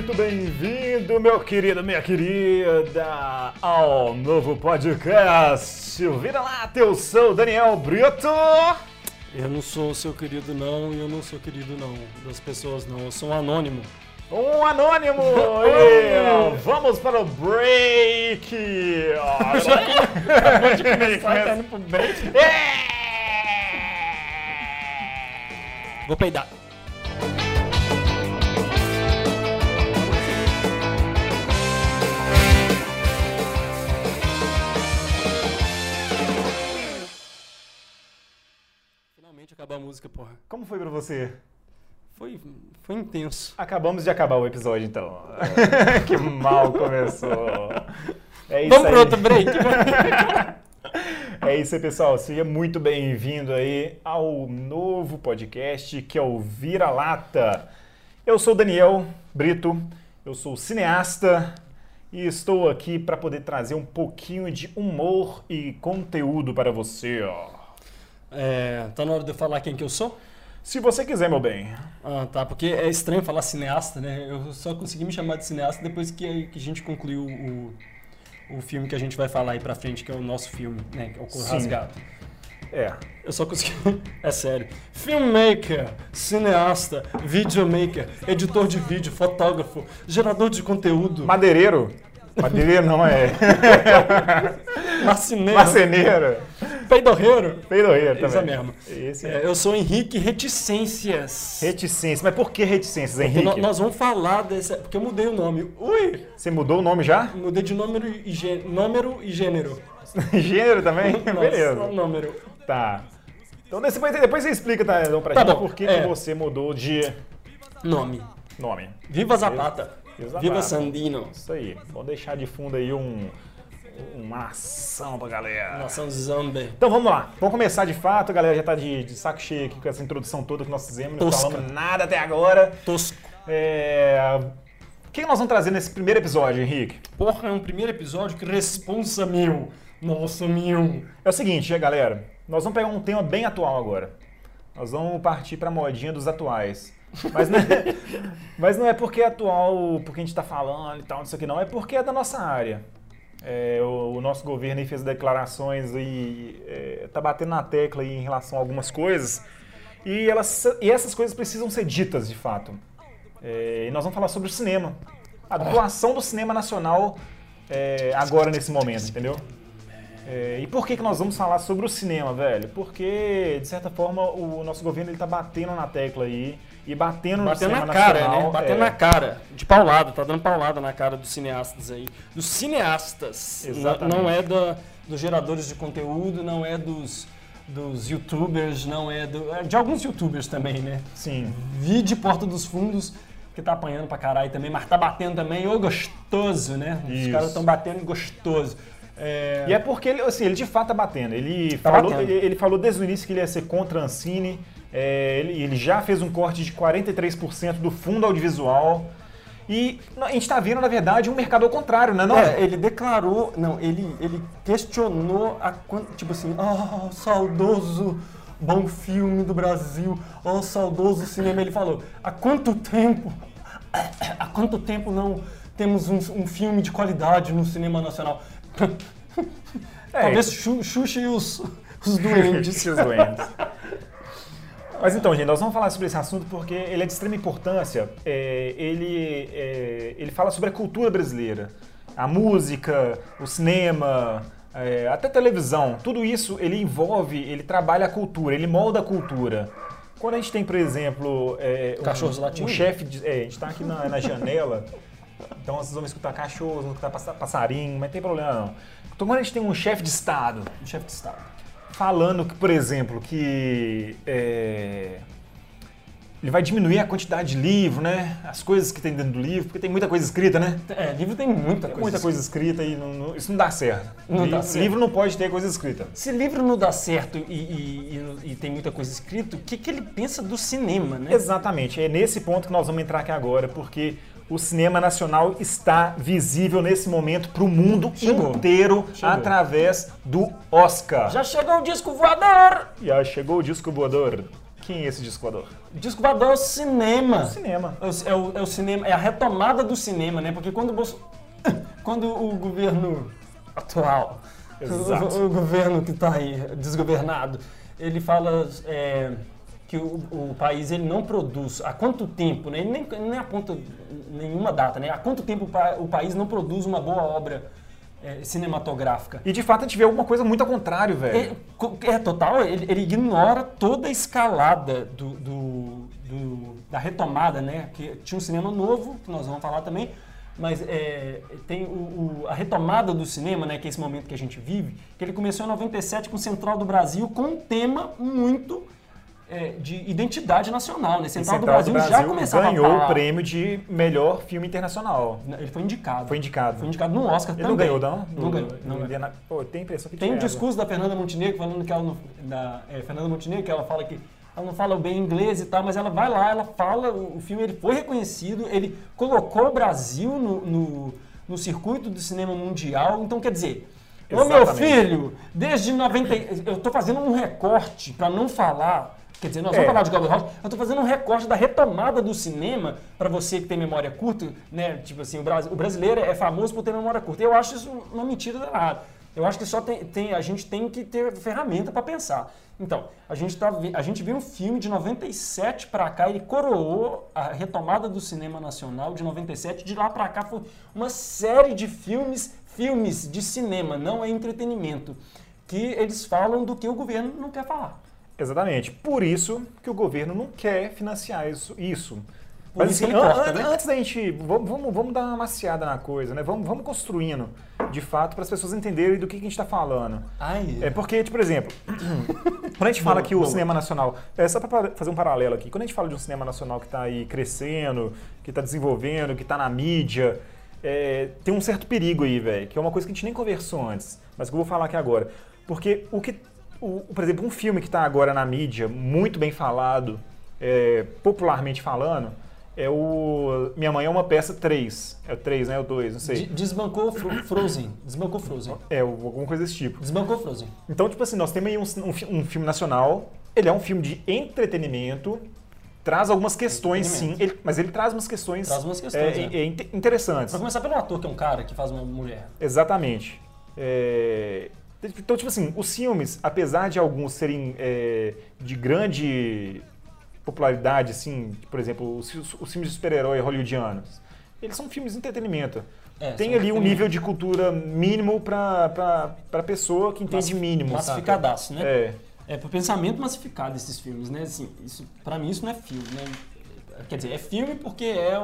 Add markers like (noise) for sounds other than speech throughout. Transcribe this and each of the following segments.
muito bem-vindo, meu querido, minha querida, ao novo podcast. Vira lá, eu sou o Daniel Brito. Eu não sou seu querido não, e eu não sou querido não, das pessoas não, eu sou um anônimo. Um anônimo! (laughs) E vamos para o break! Acabou de começar, tá indo pro break. É! Vou peidar. Acabou a música, porra. Como foi pra você? Foi, foi intenso. Acabamos de acabar o episódio, então. (laughs) que mal começou. É isso Vamos pro aí. outro break. (laughs) É isso aí, pessoal. Seja muito bem-vindo aí ao novo podcast que é o Vira Lata. Eu sou o Daniel Brito, eu sou cineasta e estou aqui para poder trazer um pouquinho de humor e conteúdo para você. ó. É, tá na hora de eu falar quem que eu sou? Se você quiser, meu bem. Ah, tá, porque é estranho falar cineasta, né? Eu só consegui me chamar de cineasta depois que, que a gente concluiu o, o filme que a gente vai falar aí pra frente, que é o nosso filme, né? Que é o Cor Sim. Rasgado. É. Eu só consegui. (laughs) É sério. Filmmaker, cineasta, videomaker, editor de vídeo, fotógrafo, gerador de conteúdo, Madeireiro? Madeireiro não é. (laughs) marceneiro, Marceneiro. Peidorreiro. Peidoeiro Isso também. mesmo. Esse é. É, eu sou Henrique Reticências. Reticência. Mas por que reticências, Porque Henrique? nós vamos falar desse. Porque eu mudei o nome. Ui! Você mudou o nome já? Mudei de número e, gê- número e gênero. (laughs) Gênero também? Nossa, Beleza. número. Tá. Então depois, depois você explica tá, então, pra Tá gente bom, por que, é. que você mudou de Nome. nome. Viva Zapata. Viva Viva. Sandino. Isso aí. Vamos deixar de fundo aí um, uma ação pra galera. Nação Zombie. Então vamos lá. Vamos começar de fato. A galera já tá de, de saco cheio aqui com essa introdução toda que nós fizemos. Não Tosca. falamos nada até agora. Tosco. É... O que nós vamos trazer nesse primeiro episódio, Henrique? Porra, é um primeiro episódio que responsa mil. Nossa, mil. É o seguinte, galera. Nós vamos pegar um tema bem atual agora. Nós vamos partir pra modinha dos atuais. Mas não, é, (laughs) mas não é porque é atual, porque a gente tá falando e tal, isso aqui não. É porque é da nossa área. É, o, o nosso governo fez declarações e é, tá batendo na tecla em relação a algumas coisas. E, elas, e essas coisas precisam ser ditas, de fato. É, e nós vamos falar sobre o cinema. A doação do cinema nacional é, agora, nesse momento, entendeu? É, e por que, que nós vamos falar sobre o cinema, velho? Porque, de certa forma, o nosso governo ele tá batendo na tecla aí e batendo, no Batendo cinema na cara, nacional. né? Batendo é. na cara. De paulada, tá dando paulada na cara dos cineastas aí. Dos cineastas. Exatamente. Não, é da, dos geradores de conteúdo, não é dos, dos youtubers, não é, do, é de alguns youtubers também, né? Sim. Vi de Porta dos Fundos, que tá apanhando pra caralho também, mas tá batendo também, ô gostoso, né? Os Isso. caras estão batendo gostoso. É, E é porque ele, assim, ele de fato tá batendo. Ele, Tá falou, batendo. ele, ele falou desde o início que ele ia ser contra a Ancine. É, ele, ele já fez um corte de 43% do fundo audiovisual. E a gente tá vendo, na verdade, um mercado ao contrário, né? Não, É, ele declarou, não, ele, ele questionou a tipo assim, ah, saudoso bom filme do Brasil, oh, saudoso cinema. Ele falou, há quanto tempo, há quanto tempo não temos um, um filme de qualidade no cinema nacional? É. Talvez Xu- Xuxa e os, os duendes. (laughs) Esses doentes. Mas então, gente, nós vamos falar sobre esse assunto porque ele é de extrema importância. É, ele, é, ele fala sobre a cultura brasileira. A música, o cinema, é, até televisão. Tudo isso ele envolve, ele trabalha a cultura, ele molda a cultura. Quando a gente tem, por exemplo, é, um- Cachorros um, latindo? chefe de. É, a gente está aqui na, na janela, então vocês vão escutar cachorros, vão escutar passa- passarinho, mas não tem problema não. Então quando a gente tem um chefe de Estado Chefe de Estado. Falando que, por exemplo, que é, ele vai diminuir a quantidade de livro, né? As coisas que tem dentro do livro, porque tem muita coisa escrita, né? É, livro tem muita Tem coisa. muita coisa escrita e não- não- isso não dá certo. Não livro, dá certo. livro não pode ter coisa escrita. Se livro não dá certo e, e- e- e tem muita coisa escrita, o que, que ele pensa do cinema, né? Exatamente, é nesse ponto que nós vamos entrar aqui agora, porque o cinema nacional está visível nesse momento para o mundo Chegou. inteiro Chegou. através do Oscar. Já chegou o disco voador! Já chegou o disco voador. Quem é esse disco voador? Disco voador é o cinema. O cinema. É o, é o- é o cinema, é a retomada do cinema, né? Porque quando o, Bolso- (coughs) quando o governo atual, o, o governo que está aí desgovernado, ele fala é, que o, o país ele não produz há quanto tempo, né? Ele nem, nem aponta nenhuma data, né? Há quanto tempo o, pa- o país não produz uma boa obra é, cinematográfica? E de fato a gente vê alguma coisa muito ao contrário, velho. É, é total, ele, ele ignora toda a escalada do, do- do- da retomada, né? Que tinha um cinema novo, que nós vamos falar também, mas é, tem o- o- a retomada do cinema, né? Que é esse momento que a gente vive, que ele começou em 97 com Central do Brasil, com um tema muito é, de identidade nacional, né? Central, Central do Brasil, já começava ganhou a falar. o prêmio de melhor filme internacional. Ele foi indicado. Foi indicado. Foi indicado no Oscar Ele também. não ganhou, não? Não Do- ganhou. do Não ganhou. Pô, tem impressão que Tem um discurso da Fernanda Montenegro falando que ela não, da é, Fernanda Montenegro que ela fala que ela não fala bem inglês e tal, mas ela vai lá, ela fala, o, filme ele foi reconhecido, ele colocou o Brasil no, no, no circuito do cinema mundial, então quer dizer, ô meu Exatamente. filho, desde 90, e- eu tô fazendo um recorte para não falar, quer dizer, nós É. vamos falar de Glauber Rocha, eu tô fazendo um recorte da retomada do cinema para você que tem memória curta, né, tipo assim, o, Bras- o brasileiro é famoso por ter memória curta. Eu acho isso uma mentira danada. Eu acho que só tem, tem- a gente tem que ter ferramenta para pensar. Então, a gente, tá, a gente viu um filme de 97 para cá, ele coroou a retomada do cinema nacional de 97. De lá para cá foi uma série de filmes, filmes de cinema, não é entretenimento, que eles falam do que o governo não quer falar. Exatamente. Por isso que o governo não quer financiar isso. isso. Por Mas isso assim, an- né? antes da gente. Vamos, vamos, dar uma maciada na coisa, né? Vamos, vamos construindo, de fato, para as pessoas entenderem do que, que a gente está falando. Ai, É porque, tipo, por exemplo, (clears throat) quando a gente fala que o cinema nacional. É só para fazer um paralelo aqui. Quando a gente fala de um cinema nacional que está aí crescendo, que está desenvolvendo, que está na mídia, é, tem um certo perigo aí, velho, que é uma coisa que a gente nem conversou antes, mas que eu vou falar aqui agora. Porque o que. O- por exemplo, um filme que está agora na mídia, muito bem falado, é, popularmente falando, é o Minha Mãe é uma Peça 3. É o 3, né? É o 2, não sei. De- Desbancou Fro- Frozen. Desbancou Frozen. É, alguma coisa desse tipo. Desbancou Frozen. Então, tipo assim, nós temos aí um, um um filme nacional, ele é um filme de entretenimento, traz algumas questões, sim, ele- mas ele traz umas questões, Traz umas questões, é, é. é, inte- interessantes. Pra começar pelo ator, que é um cara que faz uma mulher. Exatamente. É, Então, tipo assim, os filmes, apesar de alguns serem é, de grande popularidade, assim, por exemplo, os, os- filmes de super-herói hollywoodianos, eles são filmes de entretenimento. É, Tem ali um nível de cultura mínimo para a pessoa que entende Massifi- mínimo. saca? Massificadaço, né? É. É pro pensamento massificado esses filmes, né? Assim, isso, pra mim isso não é filme, né? Quer dizer, é filme porque é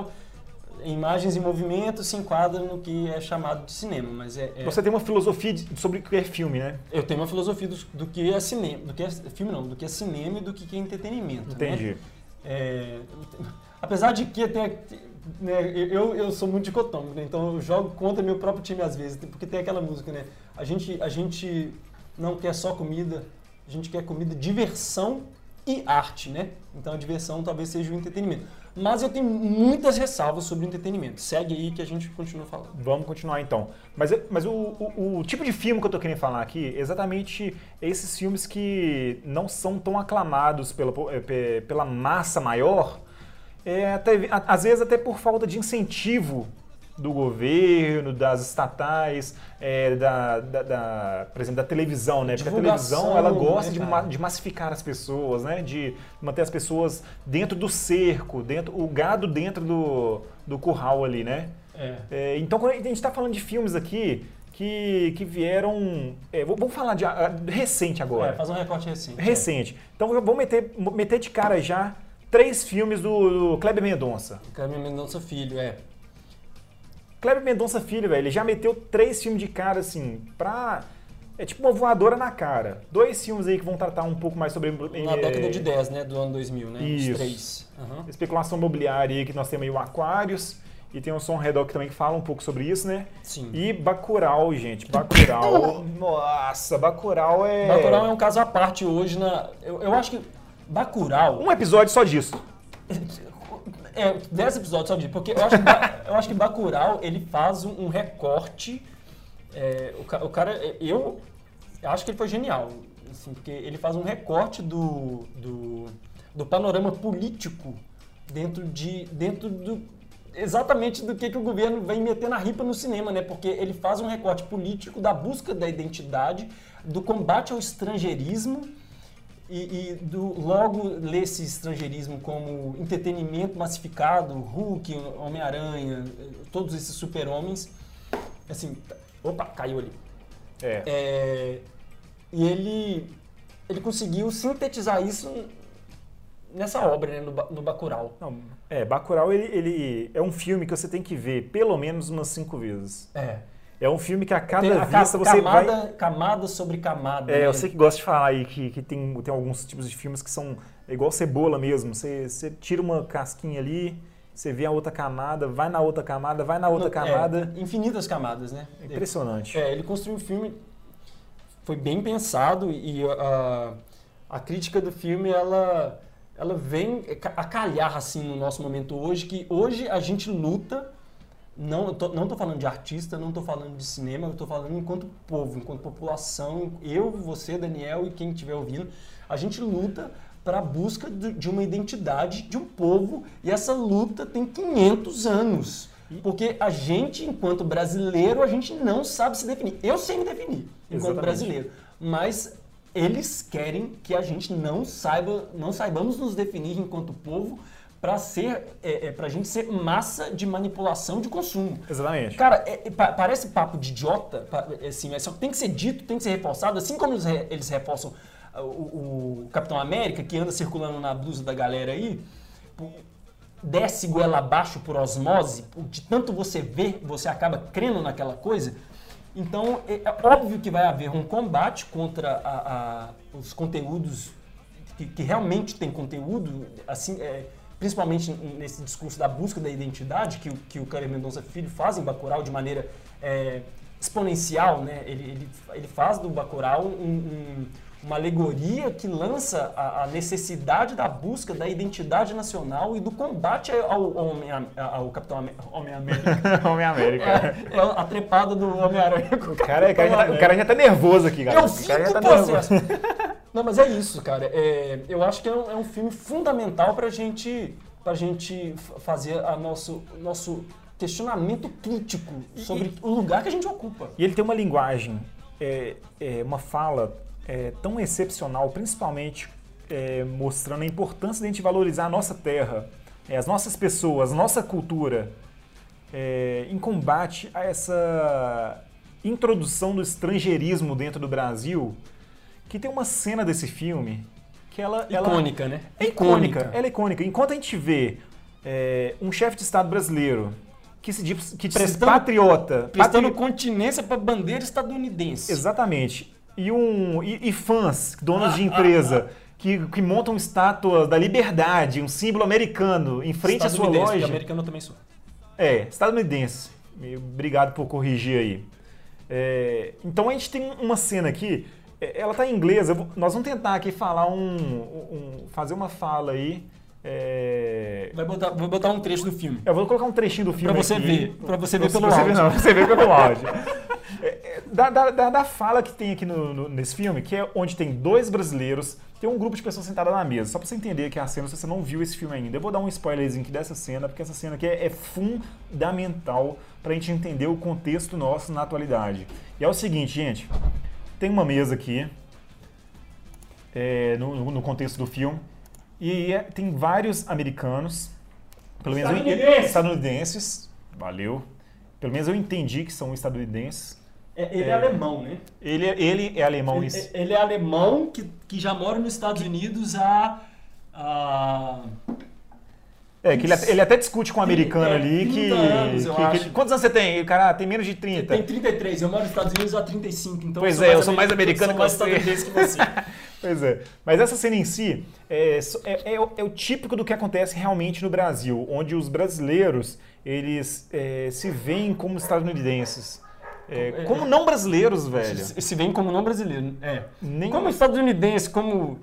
imagens em movimento se enquadra no que é chamado de cinema, mas é, é- Você tem uma filosofia de- sobre o que é filme, né? eu tenho uma filosofia do, do que é cinema, do que é filme não, do que é cinema e do que é entretenimento, né? Entendi. É, apesar de que tem, né, eu, eu sou muito dicotômico, né, então eu jogo contra meu próprio time às vezes, porque tem aquela música, né? A gente, a gente não quer só comida, a gente quer comida, diversão e arte, né? Então a diversão talvez seja o entretenimento. Mas eu tenho muitas ressalvas sobre o entretenimento. Segue aí que a gente continua falando. Vamos continuar então. Mas, mas o, o- o tipo de filme que eu tô querendo falar aqui é exatamente esses filmes que não são tão aclamados pela, eh, pe- pela massa maior, é, até- às vezes até por falta de incentivo do governo, das estatais, é, da, da- da- por exemplo, da televisão, né? Porque a televisão ela gosta né, de, ma- de massificar as pessoas, né? De manter as pessoas dentro do cerco, dentro o gado dentro do, do curral ali, né? É. É, então, quando a gente está falando de filmes aqui que, que vieram. é, vou- vamos falar de ah, recente agora. É, faz um recorte recente. recente. Então, eu vou meter, meter de cara já três filmes do, do Kleber Mendonça. É. Cleber Mendonça Filho, é. Kleber Mendonça Filho, velho, ele já meteu três filmes de cara, assim, pra. É tipo uma voadora na cara. Dois filmes aí que vão tratar um pouco mais sobre. Na década de 10, né? Do ano 2000, né? Isso. Os três. Aham. Especulação imobiliária aí, que nós temos aí o Aquarius. E tem o Som Redor que também fala um pouco sobre isso, né? Sim. E Bacurau, gente. Bacurau. (laughs) nossa, Bacurau é. Bacurau é um caso à parte hoje na... Eu, eu acho que Bacurau... Um episódio só disso. (laughs) É, 10 episódios só de... Porque eu acho que, eu acho que Bacurau, ele faz um, um recorte... é, o, o cara... Eu acho que ele foi genial. Assim, porque ele faz um recorte do... do do panorama político dentro de dentro do exatamente do que, que o governo vem meter na ripa no cinema, né? Porque ele faz um recorte político da busca da identidade, do combate ao estrangeirismo e, e do logo ler esse estrangeirismo como entretenimento massificado, Hulk, Homem-Aranha, todos esses super-homens. Assim, opa, caiu ali. É. É, e ele, ele conseguiu sintetizar isso nessa obra, né, no, no Bacurau. Não, é, Bacurau, ele, ele é um filme que você tem que ver pelo menos umas cinco vezes. É. É um filme que a cada Tem a ca- vista você vai... camada, camada sobre camada. É, né? eu sei que gosta de falar aí que, que tem, tem alguns tipos de filmes que são igual cebola mesmo. Você, você tira uma casquinha ali, você vê a outra camada, vai na outra camada, vai na outra É, camada. infinitas camadas, né? É impressionante. É, ele construiu o filme, foi bem pensado e a, a crítica do filme, ela, ela vem a calhar assim no nosso momento hoje, que hoje a gente luta, não, tô, não tô falando de artista, não tô falando de cinema, eu tô falando enquanto povo, enquanto população, eu, você, Daniel e quem estiver ouvindo, a gente luta para a busca de, de uma identidade de um povo e essa luta tem 500 anos. Porque a gente, enquanto brasileiro, a gente não sabe se definir. Eu sei me definir enquanto Exatamente. brasileiro, mas eles querem que a gente não saiba, não saibamos nos definir enquanto povo para ser, é, é, para a gente ser massa de manipulação de consumo. Exatamente. Cara, é- é, pa- parece papo de idiota, pa- assim, mas só tem que ser dito, tem que ser reforçado, assim como eles, re- eles reforçam ah, o, o Capitão América, que anda circulando na blusa da galera aí, desce goela abaixo por osmose, de tanto você ver, você acaba crendo naquela coisa. Então, é, é óbvio que vai haver um combate contra a- a- os conteúdos que, que realmente tem conteúdo, assim, é, principalmente nesse discurso da busca da identidade que, o- que o Kleber Mendonça Filho faz em Bacurau de maneira é, exponencial, né? Ele, ele, ele faz do Bacurau um- um- uma alegoria que lança a, a necessidade da busca da identidade nacional e do combate ao, Homem- ao Capitão Amé- Homem-América. (laughs) Homem-América. É, é a trepada do Homem-Aranha O cara, o, cara já tá, o cara já tá nervoso aqui, cara. eu o cara já fico tá nervoso. Não, mas é isso, cara. É, eu acho que é um, é um filme fundamental pra gente, pra gente fazer a nosso, nosso questionamento crítico sobre o lugar que a gente ocupa. E ele tem uma linguagem, é, é, uma fala é, tão excepcional, principalmente é, mostrando a importância de a gente valorizar a nossa terra, é, as nossas pessoas, nossa cultura, é, em combate a essa introdução do estrangeirismo dentro do Brasil, que tem uma cena desse filme que ela... ela Icônica, né? é icônica, ela é icônica. Enquanto a gente vê é, um chefe de Estado brasileiro que se diz, que diz Prestando- patriota, Prestando continência pra bandeira estadunidense. Exatamente. E, um, e, e fãs, donos de (laughs) empresa, que, que montam estátuas da liberdade, um símbolo americano, em frente à sua loja. americano também sou. É, estadunidense. Obrigado por corrigir aí. É, então a gente tem uma cena aqui, é, ela tá em inglês, vou- nós vamos tentar aqui falar um, um- fazer uma fala aí. É, Vai botar, vou botar um trecho do filme. eu vou colocar um trechinho do filme Pra você aqui. ver, pra você ver pelo você áudio. Ver, não, pra você ver pelo áudio. É, é, da, da, da- fala que tem aqui no- no- nesse filme, que é onde tem dois brasileiros, tem um grupo de pessoas sentadas na mesa. Só pra você entender que é a cena, se você não viu esse filme ainda. Eu vou dar um spoilerzinho aqui dessa cena, porque essa cena aqui é, é fundamental pra gente entender o contexto nosso na atualidade. E é o seguinte, gente. Tem uma mesa aqui, é, no- no contexto do filme, e é- tem vários americanos, pelo menos eu- Estadunidenses. estadunidenses, valeu. Pelo menos eu entendi que são estadunidenses. É, ele é, É. alemão, né? Ele, ele é alemão Ele, isso. ele é alemão que, que já mora nos Estados Unidos há. há É, que ele, ele até discute com um americano É, ali que, 30 anos, que- que ele- Quantos anos você tem? O cara tem menos de 30. Tem 33, eu moro nos Estados Unidos há 35, então Pois é, eu sou mais americano eu sou que mais você. estadunidense que você. (laughs) Pois é. Mas essa cena em si é, é- é o- é o típico do que acontece realmente no Brasil, onde os brasileiros eles é, se veem como estadunidenses. É, como não brasileiros, velho. Se se vem como não brasileiro. É. Nem Como estadunidense, como.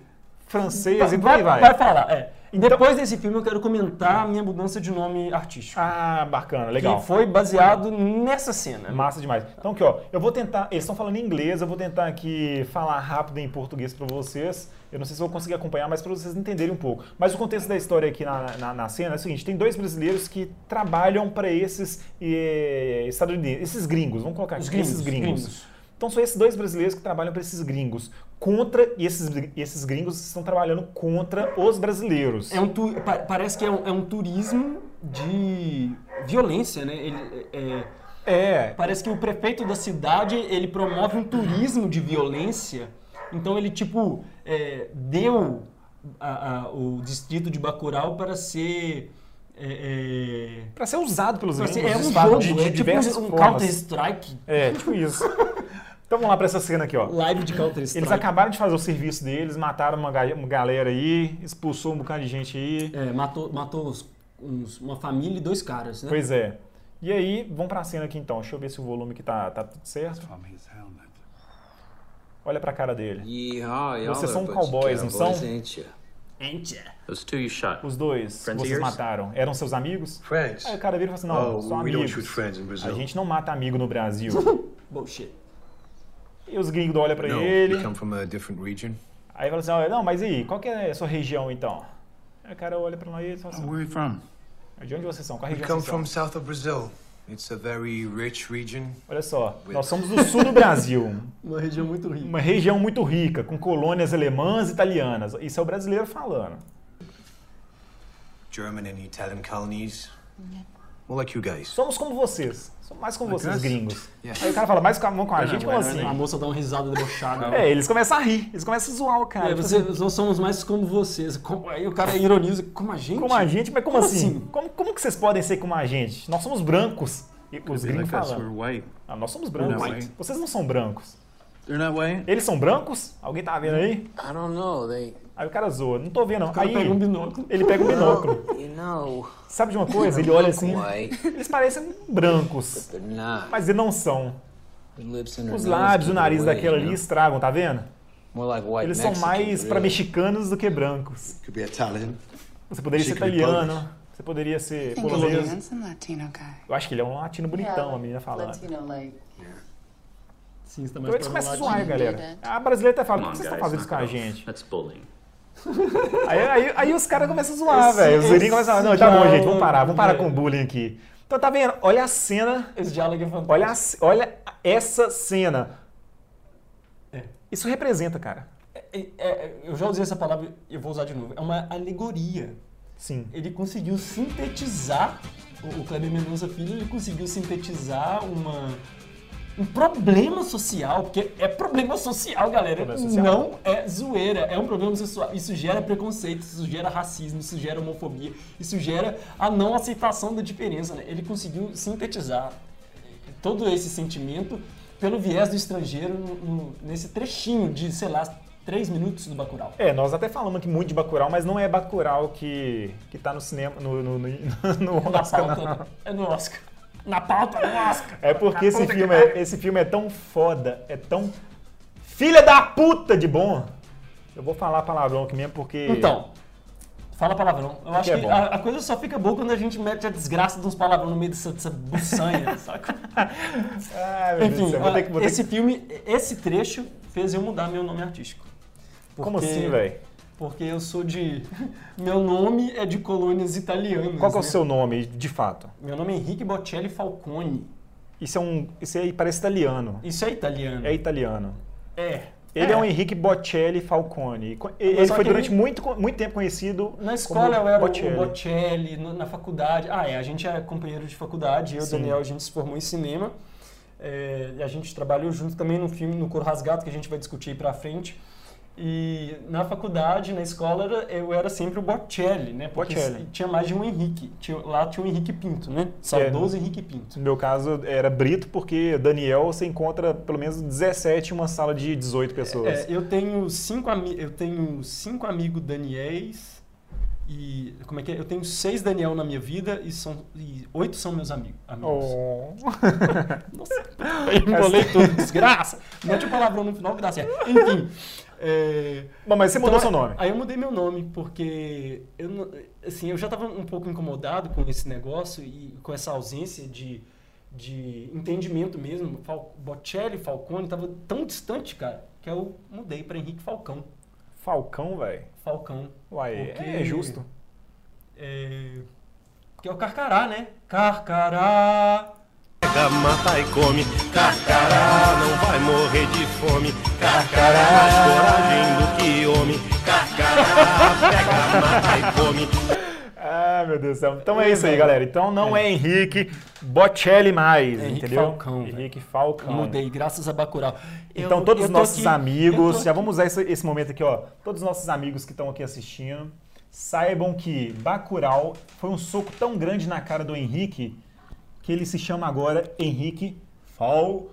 francês e por vai, aí vai. vai falar, é. Então- Depois desse filme, eu quero comentar a minha mudança de nome artístico. Ah, bacana, legal. Que foi baseado nessa cena. Massa demais. Então aqui, ó, eu vou tentar. Eles estão falando em inglês, eu vou tentar aqui falar rápido em português para vocês. Eu não sei se vou conseguir acompanhar, mas para vocês entenderem um pouco. Mas o contexto da história aqui na, na, na cena é o seguinte: tem dois brasileiros que trabalham para esses eh, estadunidenses, esses gringos, vamos colocar aqui, Os gringos, esses gringos. gringos. Então são esses dois brasileiros que trabalham para esses gringos contra e esses, esses gringos estão trabalhando contra os brasileiros. É um tu- pa- parece que é um, é um turismo de violência, né? Ele, é- É, parece que o prefeito da cidade ele promove um turismo de violência. Então ele tipo é, deu a- a- o distrito de Bacurau para ser é, é, para ser usado pelos gringos. ser- é um jogo, de, de é tipo um, um formas. Counter Strike, É, tipo isso. (laughs) Então vamos lá para essa cena aqui, ó. live de Counter Strike. Eles acabaram de fazer o serviço deles, mataram uma, ga- uma galera aí, expulsou um bocado de gente aí. É, matou matou os- uns- uma família e dois caras, né? Pois é. E aí, vamos pra cena aqui então. Deixa eu ver se o volume que tá, tá tudo certo. Olha pra cara dele. Vocês são a cowboys, não são? Os dois vocês mataram, eram seus amigos? Friends. Aí o cara vira e fala assim, não, Oh, são amigos. A gente não mata amigo no Brasil. (laughs) Bullshit. E os gringos olham no, ele. we come from a different region. Aí fala assim, "Olha, não, mas e aí, qual que é a sua região então? Aí o cara olha pra nós e fala assim, where are you from? de onde vocês são? Qual We região come vocês são? from south of Brazil. It's a very rich region. Olha só, nós somos do sul do Brasil. (laughs) Uma região muito rica. Uma região muito rica, com colônias alemãs e italianas. Isso é o brasileiro falando. German and Italian colonies. More like you guys. Somos como vocês. Somos mais como vocês, us? gringos. Yeah. Aí o cara fala, mais com a, com a gente, como não, assim? A moça dá uma risada debochada. É, eles começam a rir, eles começam a zoar o cara. É, Tipo você, assim, nós somos mais como vocês. Como- aí o cara ironiza, como a gente? como a gente, mas como, Como assim? assim? Como, como que vocês podem ser como a gente? Nós somos brancos. E os gringos like white. Ah, nós somos brancos. Vocês não são brancos. They're not white? Eles são brancos? Alguém tá vendo aí? I don't know. They, Aí o cara zoa. Não tô vendo. não. Aí pega um binóculo. ele pega um binóculo. (laughs) you know, Sabe de uma coisa? Ele olha assim. white, Eles parecem brancos. Mas eles não são. Os lábios, o nariz away, daquela you ali estragam, tá vendo? More like white Eles são mais pra really. mexicanos do que brancos. Você poderia ser italiano, você poderia ser polonês. Eu acho que ele é um latino bonitão, a menina falando. Latino like. Sim, você tá Então mais eles começam a zoar, galera. A brasileira até fala, Come por on, que vocês estão fazendo isso com a gente? That's bullying. (laughs) Aí, aí, aí os caras começam a zoar, velho. Os gringos começam a falar, não, tá bom, gente, vamos parar, vamos parar com o bullying aqui. Então tá vendo? Olha a cena, Esse diálogo é fantástico. olha, a olha essa cena. É. Isso representa, cara. É- é- eu já usei essa palavra e eu vou usar de novo. É uma alegoria. Sim. Ele conseguiu sintetizar, o, o Kleber Mendonça Filho, ele conseguiu sintetizar uma, um problema social, porque é problema social, galera. Problema social. Não é zoeira, é um problema social. Isso gera preconceito, isso gera racismo, isso gera homofobia, isso gera a não aceitação da diferença. Né? Ele conseguiu sintetizar todo esse sentimento pelo viés do estrangeiro no- nesse trechinho de, sei lá, três minutos do Bacurau. É, nós até falamos aqui muito de Bacurau, mas não é Bacurau que, que tá no cinema, no, no, no, (laughs) no Na Oscar, pauta, não. é no Oscar. Na pauta do Oscar. É porque esse filme é, esse filme é tão foda, é tão filha da puta de bom. Eu vou falar palavrão aqui mesmo porque... Então, fala palavrão. Eu acho é que bom. a, a coisa só fica boa quando a gente mete a desgraça de uns palavrão no meio dessa, dessa buçanha, (laughs) saca? Ai, meu Deus do Enfim, céu, vou ter que... Vou ter esse que... filme, esse trecho fez eu mudar meu nome artístico. Como assim, velho? Porque eu sou de... (laughs) Meu nome é de colônias italianas. Qual é o né? seu nome, de fato? Meu nome é Henrique Bocelli Falcone. Isso é um... Isso aí parece italiano. Isso é italiano. É italiano. É. Ele é, um Henrique Bocelli Falcone. Co- Ele foi durante ele- muito, muito tempo conhecido Na escola eu era Bocelli. o Bocelli, na faculdade. Ah, é, a gente é companheiro de faculdade, eu e o. Daniel, a gente se formou em cinema. É, a gente trabalhou junto também no filme No Coro Rasgado, que a gente vai discutir aí pra frente. E na faculdade, na escola, eu era sempre o Bocelli, né? Porque Bocelli. tinha mais de um Henrique. Tinha- lá tinha o Henrique Pinto, né? Saudoso Henrique Pinto. No meu caso, era Brito, porque Daniel você encontra pelo menos 17 em uma sala de 18 pessoas. É, eu tenho cinco, eu tenho cinco amigos Daniéis e como é que é? Eu tenho seis Daniel na minha vida e são e oito são meus amigos. amigos. Oh. (laughs) Nossa, eu embolei tudo, desgraça. Mete o palavrão no final que dá certo. Enfim, É, Bom, mas você mudou então, seu nome. Aí eu mudei meu nome, porque eu, assim, eu já estava um pouco incomodado com esse negócio e com essa ausência de, de entendimento mesmo. Fal, Bocelli, Falcone, estava tão distante, cara, que eu mudei para Henrique Falcão. Falcão, velho. Falcão. Uai, Porque- é justo. É, que é o Carcará, né? Carcará. Pega, mata e come. Carcará não vai morrer de fome. Carcará mais coragem do que homem. Carcará pega, mata e come. Ah, meu Deus do céu. Então é isso aí, galera. Então não é, Henrique Bocelli mais, É Henrique entendeu? Falcão. Henrique Falcão. Mudei, graças a Bacurau. Eu- Então, todos os nossos aqui- amigos, já vamos usar esse, esse momento aqui, ó. Todos os nossos amigos que estão aqui assistindo, saibam que Bacurau foi um soco tão grande na cara do Henrique que ele se chama agora Henrique Falcão.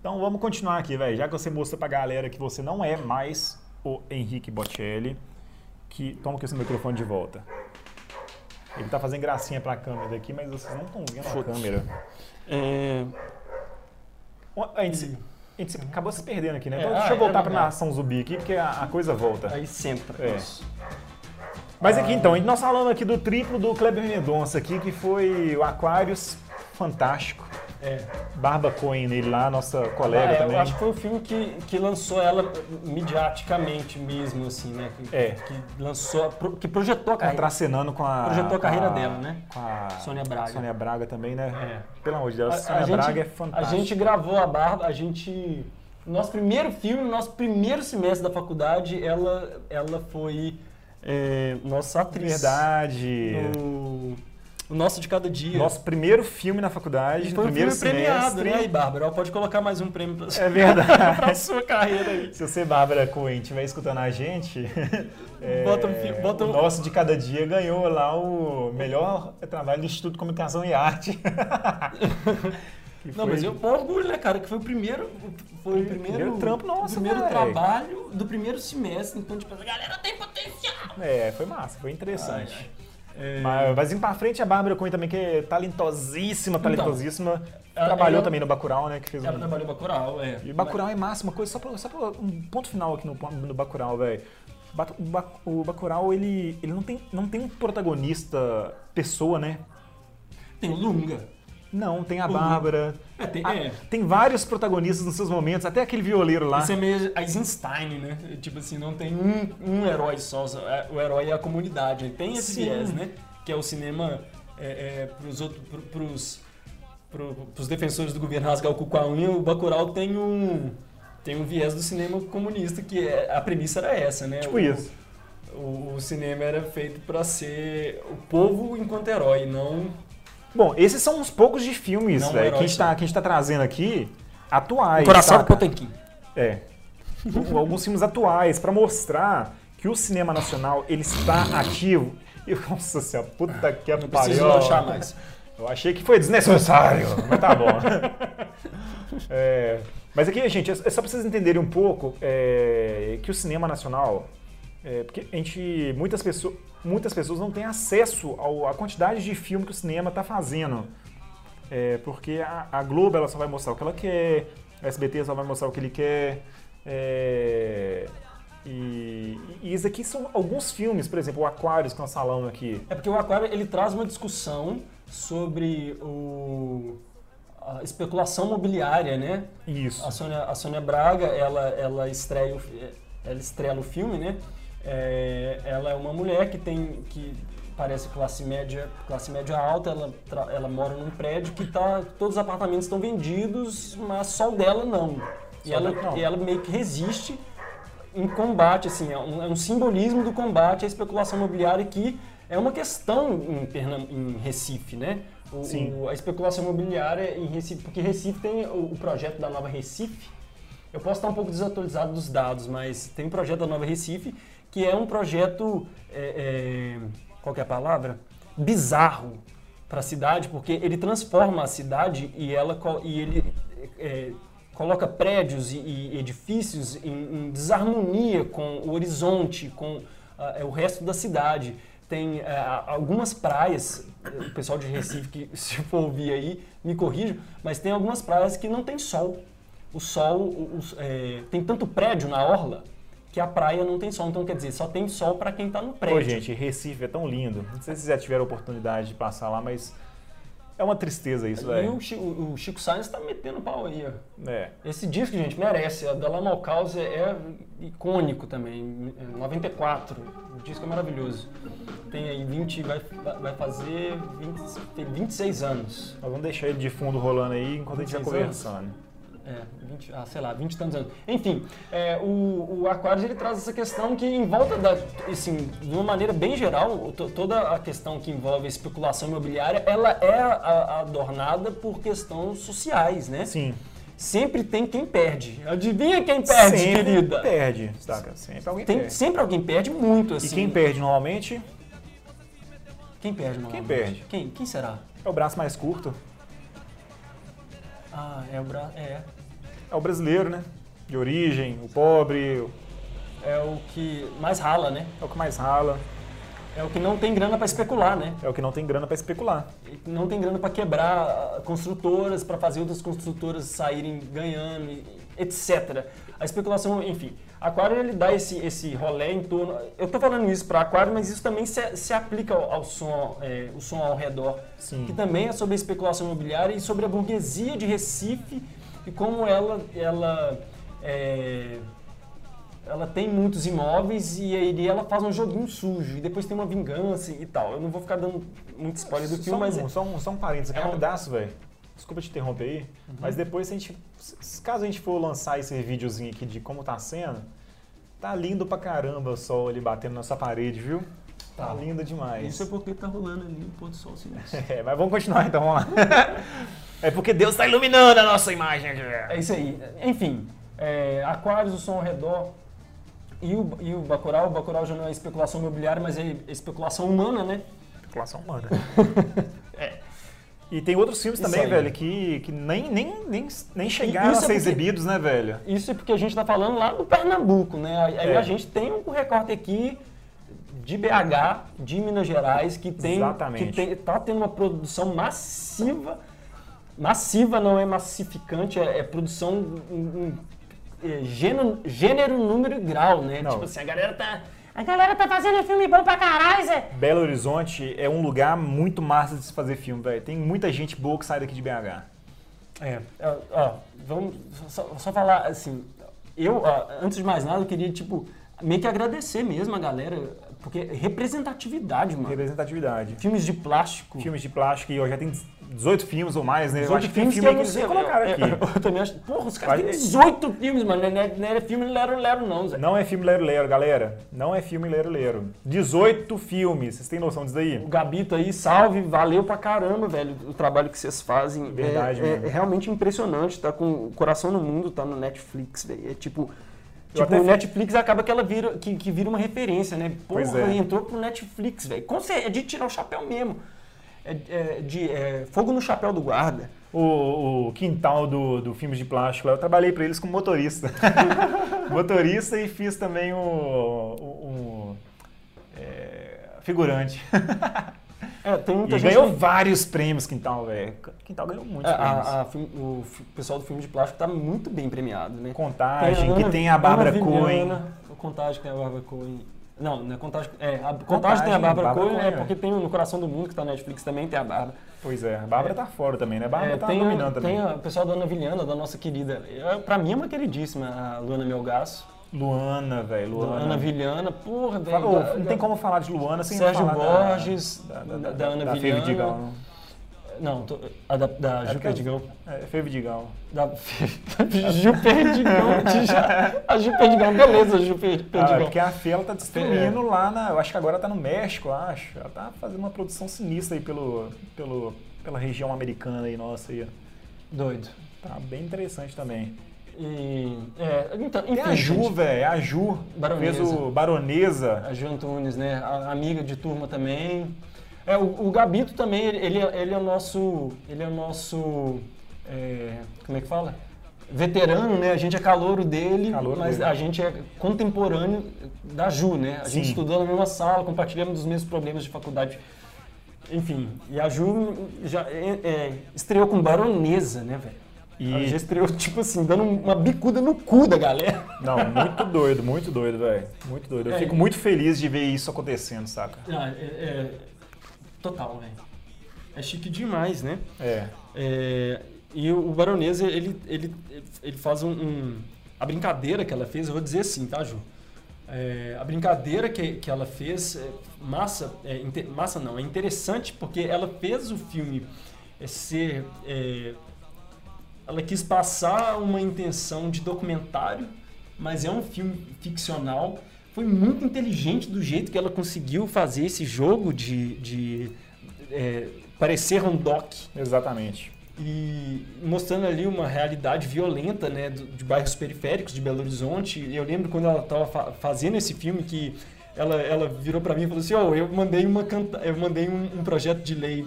Então vamos continuar aqui, velho. Já que você mostrou pra galera que você não é mais o Henrique Bocelli, que toma aqui esse microfone de volta. Ele tá fazendo gracinha pra câmera daqui, mas vocês não estão vendo a câmera. É, A gente, se- a gente se- acabou se perdendo aqui, né? É, Então, ah, deixa eu é voltar pra verdade. nação zumbi aqui, porque a, a coisa volta. aí sempre. É. Mas aqui então, nós falamos aqui do triplo do Kleber Mendonça aqui, que foi o Aquarius, fantástico. É. Barba Cohen nele lá, nossa colega Ah, é, também. Eu acho que foi o filme que, que lançou ela midiaticamente mesmo, assim, né? Que, É. que lançou, que projetou a carreira. Contracenando com a. Projetou a carreira dela, né? Com a Sônia Braga. Sônia Braga também, né? É. Pelo amor de Deus, A- Sônia a gente- Braga é A fantástica. gente gravou a Barba, a gente. Nosso primeiro filme, nosso primeiro semestre da faculdade, ela, ela foi é, nossa atriz. Verdade. No, o Nosso de Cada Dia. Nosso primeiro filme na faculdade, E foi um primeiro filme premiado, semestre. né? Aí, Bárbara, pode colocar mais um prêmio pra, É verdade. (laughs) pra sua carreira aí. Se você, Bárbara Cohen, estiver escutando a gente, (laughs) é, Bota um fi- bota o um- nosso de cada dia ganhou lá o melhor trabalho do Instituto de Comunicação e Arte. (laughs) Que Não, foi- mas eu pô orgulho, né, cara? Que foi o primeiro. Foi o primeiro, primeiro trampo nosso, o primeiro velho. trabalho do primeiro semestre. Então, tipo, a galera tem potencial. É, foi massa, foi interessante. Ai, É, Mas, mas indo pra frente, a Bárbara Cohen também, que é talentosíssima, talentosíssima. ela- trabalhou ela- também no Bacurau, né? Que fez ela um... trabalhou Bacurau, é. E Bacurau é massa, uma coisa, só pra, só pra um ponto final aqui no, no Bacurau, velho. O Ba- O Bacurau, ele, ele não, tem, não tem um protagonista pessoa, né? Tem o Lunga. Não, tem a Bárbara. É, tem, Ah, é. tem vários protagonistas nos seus momentos, até aquele violeiro lá. Isso é meio Eisenstein, né? Tipo assim, não tem um, um herói só, é- o herói é a comunidade. Tem esse Sim. viés, né? Que é o cinema é, é, pros, outros, pro, pros, pro- pros defensores do governo rasgar o cu com a unha, o Bacurau tem um, tem um viés do cinema comunista, que é, a premissa era essa, né? Tipo O- isso. O, o cinema era feito pra ser o povo enquanto herói, não... Bom, esses são uns poucos de filmes, Não, velho, que, a gente tá- que a gente tá trazendo aqui, atuais. o coração do? Potemkin. É. Alguns filmes atuais, pra mostrar que o cinema nacional, ele está ativo. E, nossa senhora, puta que Não pariu. lanchar mais. Eu achei que foi desnecessário, mas tá bom. É, mas aqui, gente, é só pra vocês entenderem um pouco é, que o cinema nacional, é, porque a gente, muitas pessoas, muitas pessoas não têm acesso ao- à quantidade de filme que o cinema está fazendo. É, porque a, a Globo ela só vai mostrar o que ela quer, a SBT só vai mostrar o que ele quer. é, e, e isso aqui são alguns filmes, por exemplo, o Aquários que nós falamos aqui. É porque o Aquário ele traz uma discussão sobre o, a especulação imobiliária, né? Isso. A Sônia, a Sônia Braga, ela, ela, estreia o, ela estrela o filme, né? É, ela é uma mulher que tem que parece classe média, classe média alta, ela, ela mora num prédio que tá, todos os apartamentos estão vendidos, mas só o dela não. E Só ela, não. ela meio que resiste em combate, assim, é um, é um simbolismo do combate à especulação imobiliária que é uma questão em, em Recife, né? O- Sim. o- a especulação imobiliária em Recife, porque Recife tem o, o projeto da Nova Recife. Eu posso estar um pouco desatualizado dos dados, mas tem um projeto da Nova Recife que é um projeto, é, é, qual é a palavra? Bizarro para a cidade, porque ele transforma a cidade e, ela, e ele é, coloca prédios e, e edifícios em, em desarmonia com o horizonte, com é, o resto da cidade. tem é, algumas praias, o pessoal de Recife que (laughs) se for ouvir aí, me corrija, mas tem algumas praias que não tem sol. O sol, o- o- é, tem tanto prédio na orla que a praia não tem sol. Então, quer dizer, só tem sol para quem está no prédio. Pô, gente, Recife é tão lindo. Não sei se vocês já tiveram a oportunidade de passar lá, mas é uma tristeza isso, E velho. o, Chi- o- Chico Sainz está metendo pau aí, ó. É. Esse disco, gente, merece. A da Lama Caos é, é icônico também. É 94. O disco é maravilhoso. Tem aí 20, vai, vai fazer 20, tem 26 anos. Nós vamos deixar ele de fundo rolando aí enquanto a gente vai 26 anos? É, 20, ah, sei lá, 20 e tantos anos. Enfim, é, o, o Aquarius ele traz essa questão que em volta da, assim, de uma maneira bem geral, to- toda a questão que envolve a especulação imobiliária, ela é adornada por questões sociais, né? Sim. Sempre tem quem perde. Adivinha quem perde, Sempre querida? perde, saca? Sempre alguém Tem, perde. sempre alguém perde muito, E assim. quem perde normalmente Quem perde, não? Quem perde? Quem, quem será? é o braço mais curto. Ah, é o Bra... É. É o brasileiro, né? De origem, o pobre, É o que mais rala, né? é o que mais rala, É o que não tem grana para especular, né? é o que não tem grana pra especular. não tem grana para quebrar construtoras, para fazer outras construtoras saírem ganhando, etc. A especulação, enfim. Aquário ele dá esse, esse rolê em torno. Eu estou falando isso para Aquário, mas isso também se, se aplica ao, ao som, é, o som ao redor, Sim. que também é sobre a especulação imobiliária e sobre a burguesia de Recife e como ela, ela é, ela tem muitos imóveis e aí ela faz um joguinho sujo e depois tem uma vingança e tal. Eu não vou ficar dando muito spoiler do Só filme, um, mas é- só um, só um parênteses aqui, é um- rapidaço, velho. Desculpa te interromper aí, Uhum. mas depois, se a gente, caso a gente for lançar esse videozinho aqui de como tá sendo, tá lindo pra caramba o sol ali batendo na sua parede, viu? Tá, Tá. lindo demais. Isso é porque tá rolando ali o pôr do sol assim. (laughs) É, mas vamos continuar então, vamos lá. (laughs) é porque Deus tá iluminando a nossa imagem aqui. É isso aí. Enfim, é, Aquários, o som ao redor. E o, e o Bacurau, o Bacurau já não é especulação imobiliária, mas é especulação humana, né? Especulação humana. (laughs) é. E tem outros filmes Isso também, aí. velho, que, que nem, nem, nem, nem chegaram a é ser porque- exibidos, né, velho? Isso é porque a gente tá falando lá do Pernambuco, né? Aí É. a gente tem um recorte aqui de BH, de Minas Gerais, que tem, Exatamente. que tem, tá tendo uma produção massiva. Massiva não é massificante, é, é produção em, em, é, gênero, gênero, número e grau, né? Não. Tipo assim, a galera tá. A galera tá fazendo filme bom pra caralho, Zé. Belo Horizonte é um lugar muito massa de se fazer filme, velho. Tem muita gente boa que sai daqui de BH. É, ó, vamos só, só falar assim, eu, ó, antes de mais nada, eu queria, tipo, meio que agradecer mesmo a galera, porque representatividade, mano. Representatividade. Filmes de plástico. Filmes de plástico, e ó, já tem 18 filmes ou mais, né? Os Eu acho que tem filmes filme aí eu que não eles colocaram aqui. Eu, (laughs) eu também acho. Porra, os caras têm Quase- 18 filmes, mano. Não é, não é filme Lero Lero, não, Zé. Não é filme Lero Lero, galera. Não é filme Lero Lero. 18 filmes. Vocês têm noção disso daí? O Gabito aí, salve, valeu pra caramba, velho, o trabalho que vocês fazem. Verdade é, é- é realmente impressionante, tá com o coração no mundo, tá no Netflix, velho. É tipo. Tipo, o Netflix acaba que ela vira, que, que vira uma referência, né? Porra, Pois é. entrou pro Netflix, velho. É de tirar o chapéu mesmo. É, é de é, fogo no chapéu do guarda. O, o quintal do, do filmes de plástico lá, eu trabalhei pra eles como motorista. (laughs) motorista e fiz também o, o- o, é, figurante. (laughs) É, tem muita E gente. ganhou vários prêmios, Quintal, velho. Quintal ganhou muitos É, prêmios. a- a o pessoal do filme de plástico tá muito bem premiado, né? Contagem, que Ana- tem a Bárbara Cohen. O Contagem tem a Bárbara Cohen. Não, não é Contagem. É, a Contagem, Contagem, tem a Bárbara, Bárbara Cohen, é Cohen, porque tem No Coração do Mundo, que tá na Netflix também, tem a Bárbara. Pois é, a Bárbara tá fora também, né? A Bárbara É, tá tem, dominando a, também. tem o pessoal da Ana Vilhana, da nossa querida. Eu, pra mim é uma queridíssima, a Luana Melgaço. Luana, velho, Luana. Ana Vilhana, porra, velho. Não tem como falar de Luana sem Sérgio falar Borges, da, da, da, da Ana da Vilhana. Não. Tô- a da, da. É, Fê Vidigal. Da (laughs) Ju já- A Ju Perdigão, beleza, Ju Per- Ah, Perdigão. porque a Fê, ela tá destruindo lá na... Eu acho que agora ela tá no México, acho. Ela tá fazendo uma produção sinistra aí pelo, pelo, pela região americana aí, nossa. Aí. Doido. Tá bem interessante também. E, é, então, Tem enfim, a Ju, gente, velho. A Ju Baronesa. fez o Baronesa. a Ju Antunes, né? A amiga de turma também. É, o, o Gabito também, ele, ele é- é o nosso. Ele é o nosso. é, como é que fala? veterano, né? A gente é calouro dele, Calouro mas dele. a gente é contemporâneo da Ju, né? A gente Sim. estudou na mesma sala, compartilhamos dos mesmos problemas de faculdade. Enfim, e a Ju já é, é, estreou com Baronesa, né, velho? E- Ela já estreou, tipo assim, dando uma bicuda no cu da galera. Não, muito doido, muito doido, velho. Muito doido. Eu É. fico muito feliz de ver isso acontecendo, saca? Ah, é, é- total, velho. É chique demais, né? É. É, e o Baronesa, ele, ele, ele faz um, um- A brincadeira que ela fez, eu vou dizer assim, tá, Ju? É, a brincadeira que, que ela fez, é, massa, é, inte- massa não, é interessante porque ela fez o filme é, ser. Ela quis passar uma intenção de documentário, mas é um filme ficcional. Foi muito inteligente do jeito que ela conseguiu fazer esse jogo de, de é, parecer um doc Exatamente. e mostrando ali uma realidade violenta, né, de bairros periféricos de Belo Horizonte. Eu lembro quando ela estava fazendo esse filme que ela, ela virou para mim e falou assim: "Ó, eu mandei uma canta eu mandei um, um projeto de lei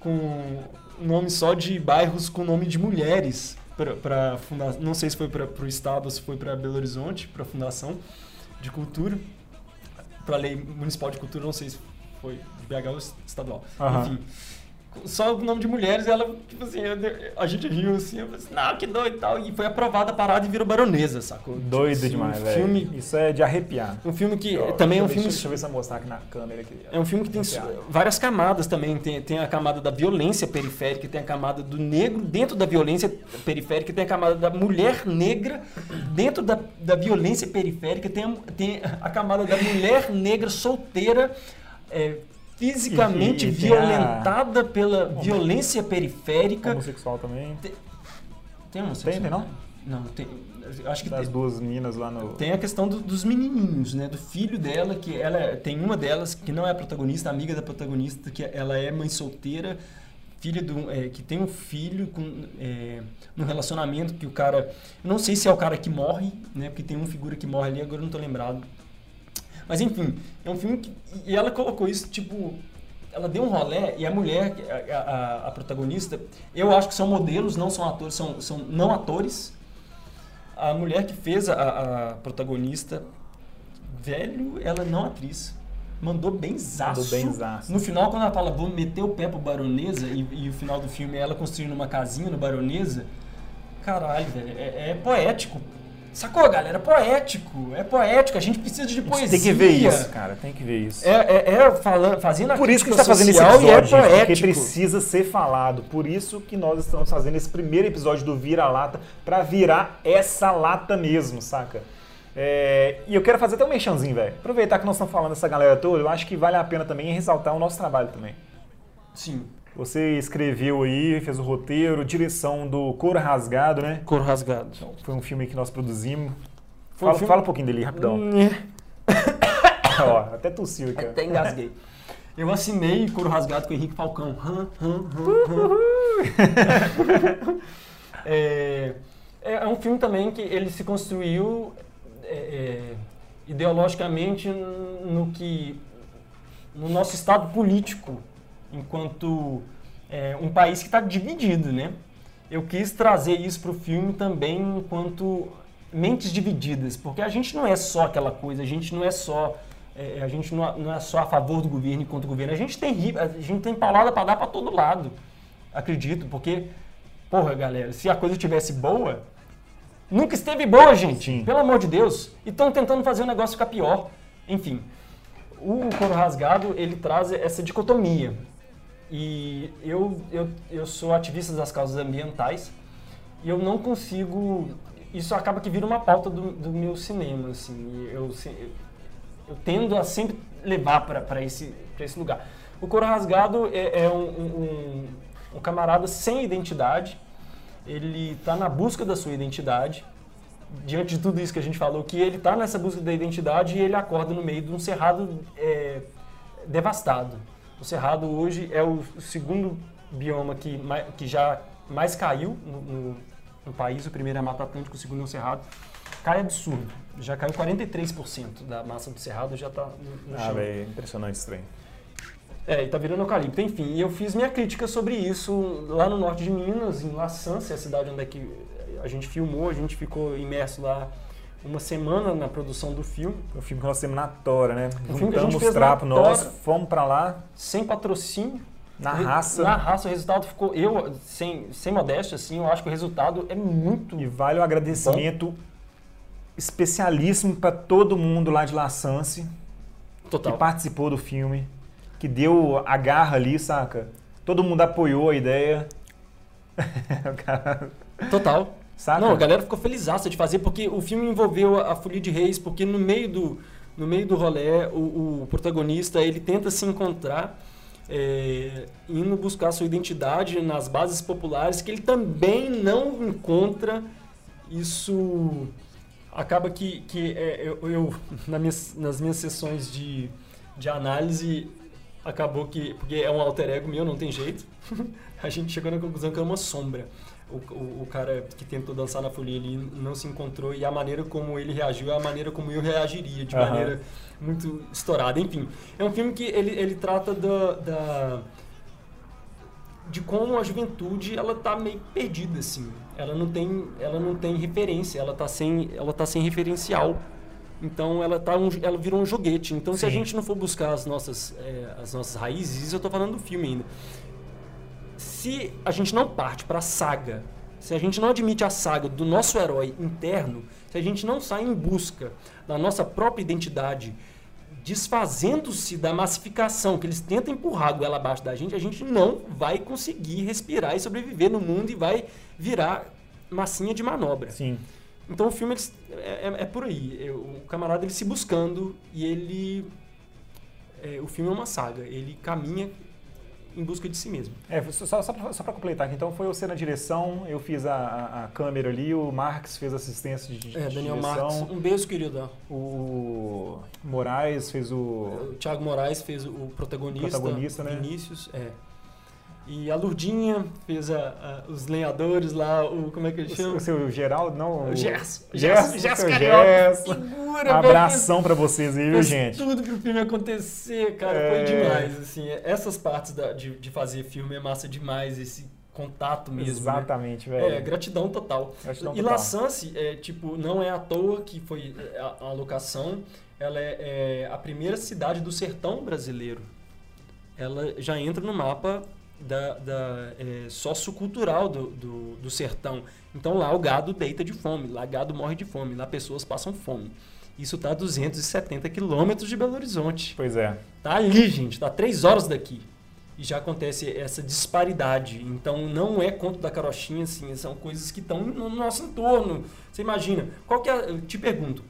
com nome só de bairros com nome de mulheres para fundação, não sei se foi para o estado ou se foi para Belo Horizonte, para a fundação de cultura, para a lei municipal de cultura, não sei se foi de BH ou estadual. Aham. Enfim, só o nome de mulheres, ela, tipo assim, eu- a gente riu assim, eu falei assim, não, que doido e tal. E foi aprovada a parada e virou baronesa, sacou? Doido assim, demais, um velho. Filme, Isso é de arrepiar. um filme que Ó, também é um deixa eu- filme. Deixa eu ver se eu mostrar aqui na câmera. Aqui. É um filme que tem Arrepiar. várias camadas também. Tem, tem a camada da violência periférica, tem a camada do negro dentro da violência periférica, tem a camada da mulher negra dentro da, da violência periférica, tem a, tem a camada da mulher negra solteira, é, fisicamente E- e- tem a- violentada pela violência periférica. Homossexual também. Tem um Tem, tem não? Não, tem. Acho que Das tem. duas meninas lá no. Tem a questão do- dos menininhos, né? Do filho dela, que ela tem uma delas que não é a protagonista, amiga da protagonista, que ela é mãe solteira, filha do, é, que tem um filho com é, num relacionamento que o cara, não sei se é o cara que morre, né? Porque tem uma figura que morre ali, agora eu não tô lembrado. Mas enfim, é um filme que e ela colocou isso tipo ela deu um rolé e a mulher, a, a- a protagonista, eu acho que são modelos, não são atores, são, são não atores. A mulher que fez a, a protagonista, velho, ela não atriz. Mandou bem zaço. Mandou benzaço. No final, quando ela fala, vou meter o pé pro Baronesa, e, e o final do filme é ela construindo uma casinha no Baronesa, caralho, velho, é, é poético. Sacou, galera? É poético. É poético. A gente precisa de poesia. Tem que ver isso, cara. Tem que ver isso. É, é, é falando, fazendo a Por isso que a crítica gente está fazendo esse e episódio, é gente, porque precisa ser falado. Por isso que nós estamos fazendo esse primeiro episódio do Vira-Lata, pra virar essa lata mesmo, saca? É, e eu quero fazer até um mexãozinho, velho. Aproveitar que nós estamos falando dessa galera toda, eu acho que vale a pena também ressaltar o nosso trabalho também. Sim. Você escreveu aí, fez o roteiro, direção do Coro Rasgado, né? Cor rasgado. Foi um filme que nós produzimos. Foi um Fala, filme- fala um pouquinho dele, rapidão. (coughs) Ó, até tossiu aqui, ó. Até engasguei. Eu assinei Coro Rasgado com o Henrique Falcão. Hã, hã, hã. (laughs) é, é um filme também que ele se construiu é, é, ideologicamente no que no nosso estado político, enquanto é, um país que está dividido, né? Eu quis trazer isso para o filme também enquanto mentes divididas, porque a gente não é só aquela coisa, a gente não é só é, a gente não é, não é só a favor do governo e contra o governo, a gente tem a gente tem paulada para dar para todo lado, acredito, porque porra, galera, se a coisa tivesse boa, nunca esteve boa, gente, Sim. pelo amor de Deus, e estão tentando fazer o negócio ficar pior, enfim. O Coro Rasgado, ele traz essa dicotomia. E eu, eu, eu sou ativista das causas ambientais e eu não consigo... Isso acaba que vira uma pauta do, do meu cinema, assim. Eu, se- eu tendo a sempre levar para esse, pra esse lugar. O Coro Rasgado é, é um- um- um camarada sem identidade. Ele está na busca da sua identidade diante de tudo isso que a gente falou, que ele está nessa busca da identidade e ele acorda no meio de um cerrado é, devastado. O cerrado hoje é o segundo bioma que, que já mais caiu no, no- no país. O primeiro é a Mata Atlântica, o segundo é o cerrado. Cai absurdo. Já caiu 43% da massa do cerrado, já está no, no Ah, chão. velho, impressionante esse trem. É, e tá virando eucalipto. Enfim, eu fiz minha crítica sobre isso lá no norte de Minas, em La Sance, a cidade onde é que a gente filmou, a gente ficou imerso lá uma semana na produção do filme, O filme que nós temos na Tora, né? que gente Juntamos os trapos nós, fomos pra lá, sem patrocínio. na raça. Na raça, o resultado ficou. Eu, sem, sem modéstia, assim, eu acho que o resultado é muito. E vale o agradecimento especialíssimo pra todo mundo lá de La Sance que Total. participou do filme, que deu a garra ali, saca? Todo mundo apoiou a ideia. (laughs) O Total. Saca? Não, a galera ficou felizaça de fazer, porque o filme envolveu a Folia de Reis, porque no meio do, no meio do rolê, o, o protagonista, ele tenta se encontrar, é, indo buscar sua identidade nas bases populares, que ele também não encontra. Isso acaba que, que é, eu, eu, nas minhas sessões de, de análise, acabou que, porque é um alter ego meu, não tem jeito, (laughs) a gente chegou na conclusão que é uma sombra. O, o, o cara que tentou dançar na folia ele não se encontrou e a maneira como ele reagiu é a maneira como eu reagiria, de Aham. maneira muito estourada. Enfim, é um filme que ele, ele trata da, da de como a juventude ela tá meio perdida assim. Ela não tem ela não tem referência, ela tá sem ela tá sem referencial. Então ela tá um, ela virou um joguete. Então se a Sim. gente não for buscar as nossas eh, as nossas raízes, isso eu tô falando do filme ainda. Se a gente não parte para a saga, se a gente não admite a saga do nosso herói interno, se a gente não sai em busca da nossa própria identidade, desfazendo-se da massificação que eles tentam empurrar a goela abaixo da gente, a gente não vai conseguir respirar e sobreviver no mundo e vai virar massinha de manobra. Sim. Então o filme eles- é, é- é por aí. É, O camarada ele se buscando e ele. é, o filme é uma saga. Ele caminha em busca de si mesmo. É, só, só, pra completar então foi você na direção, eu fiz a, a, a câmera ali, o Marx fez assistência de, de É, Daniel direção, Marques. Um beijo, querido. o Moraes fez o... O Thiago Moraes fez o protagonista. Protagonista, né? Vinícius, é. E a Lurdinha fez a- a- os lenhadores lá, o. Como é que ele O, chama? o seu Geraldo, não? O Gerson. Gerson, Gerson, Gerson Um velho. abração pra vocês aí, viu, gente? tudo pro filme acontecer, cara. É. Foi demais, assim. Essas partes da- de, de fazer filme é massa demais, esse contato mesmo. né? Exatamente, velho. É, gratidão total. Gratidão e total. La Sance, é, tipo, não é à toa que foi a, a locação. Ela é, é a primeira cidade do sertão brasileiro. Ela já entra no mapa da, da é, sociocultural do, do, do sertão. Então lá o gado deita de fome, lá gado morre de fome, lá pessoas passam fome. Isso está a 270 quilômetros de Belo Horizonte. Pois é. Tá ali, gente, tá três horas daqui. E já acontece essa disparidade. Então não é conto da carochinha, assim, são coisas que estão no nosso entorno. Você imagina, qual que é, eu te pergunto,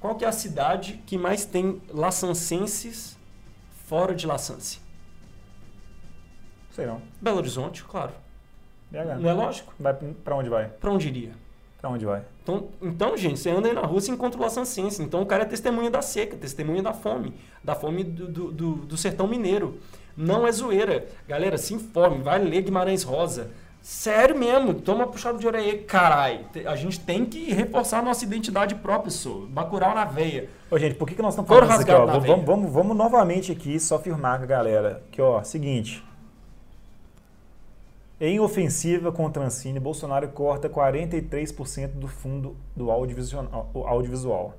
qual que é a cidade que mais tem laçancenses fora de Laçance? Sei não. Belo Horizonte, claro. BH. Não é lógico? Vai pra onde vai? Pra onde iria? Pra onde vai? Então, então, gente, você anda aí na rua e encontra o laçancense. Então o cara é testemunha da seca, testemunha da fome. Da fome do, do, do, do sertão mineiro. Não é zoeira. Galera, se informe, vai ler Guimarães Rosa. Sério mesmo, toma puxado de orelha carai. A gente tem que reforçar a nossa identidade própria, sou. Bacurau na veia. Ô, gente, por que, que nós estamos falando isso aqui, ó? Vamos, vamos, vamos novamente aqui só firmar com a galera. Que, ó, seguinte. Em ofensiva contra a Ancine, Bolsonaro corta 43% do fundo do audiovisual, audiovisual.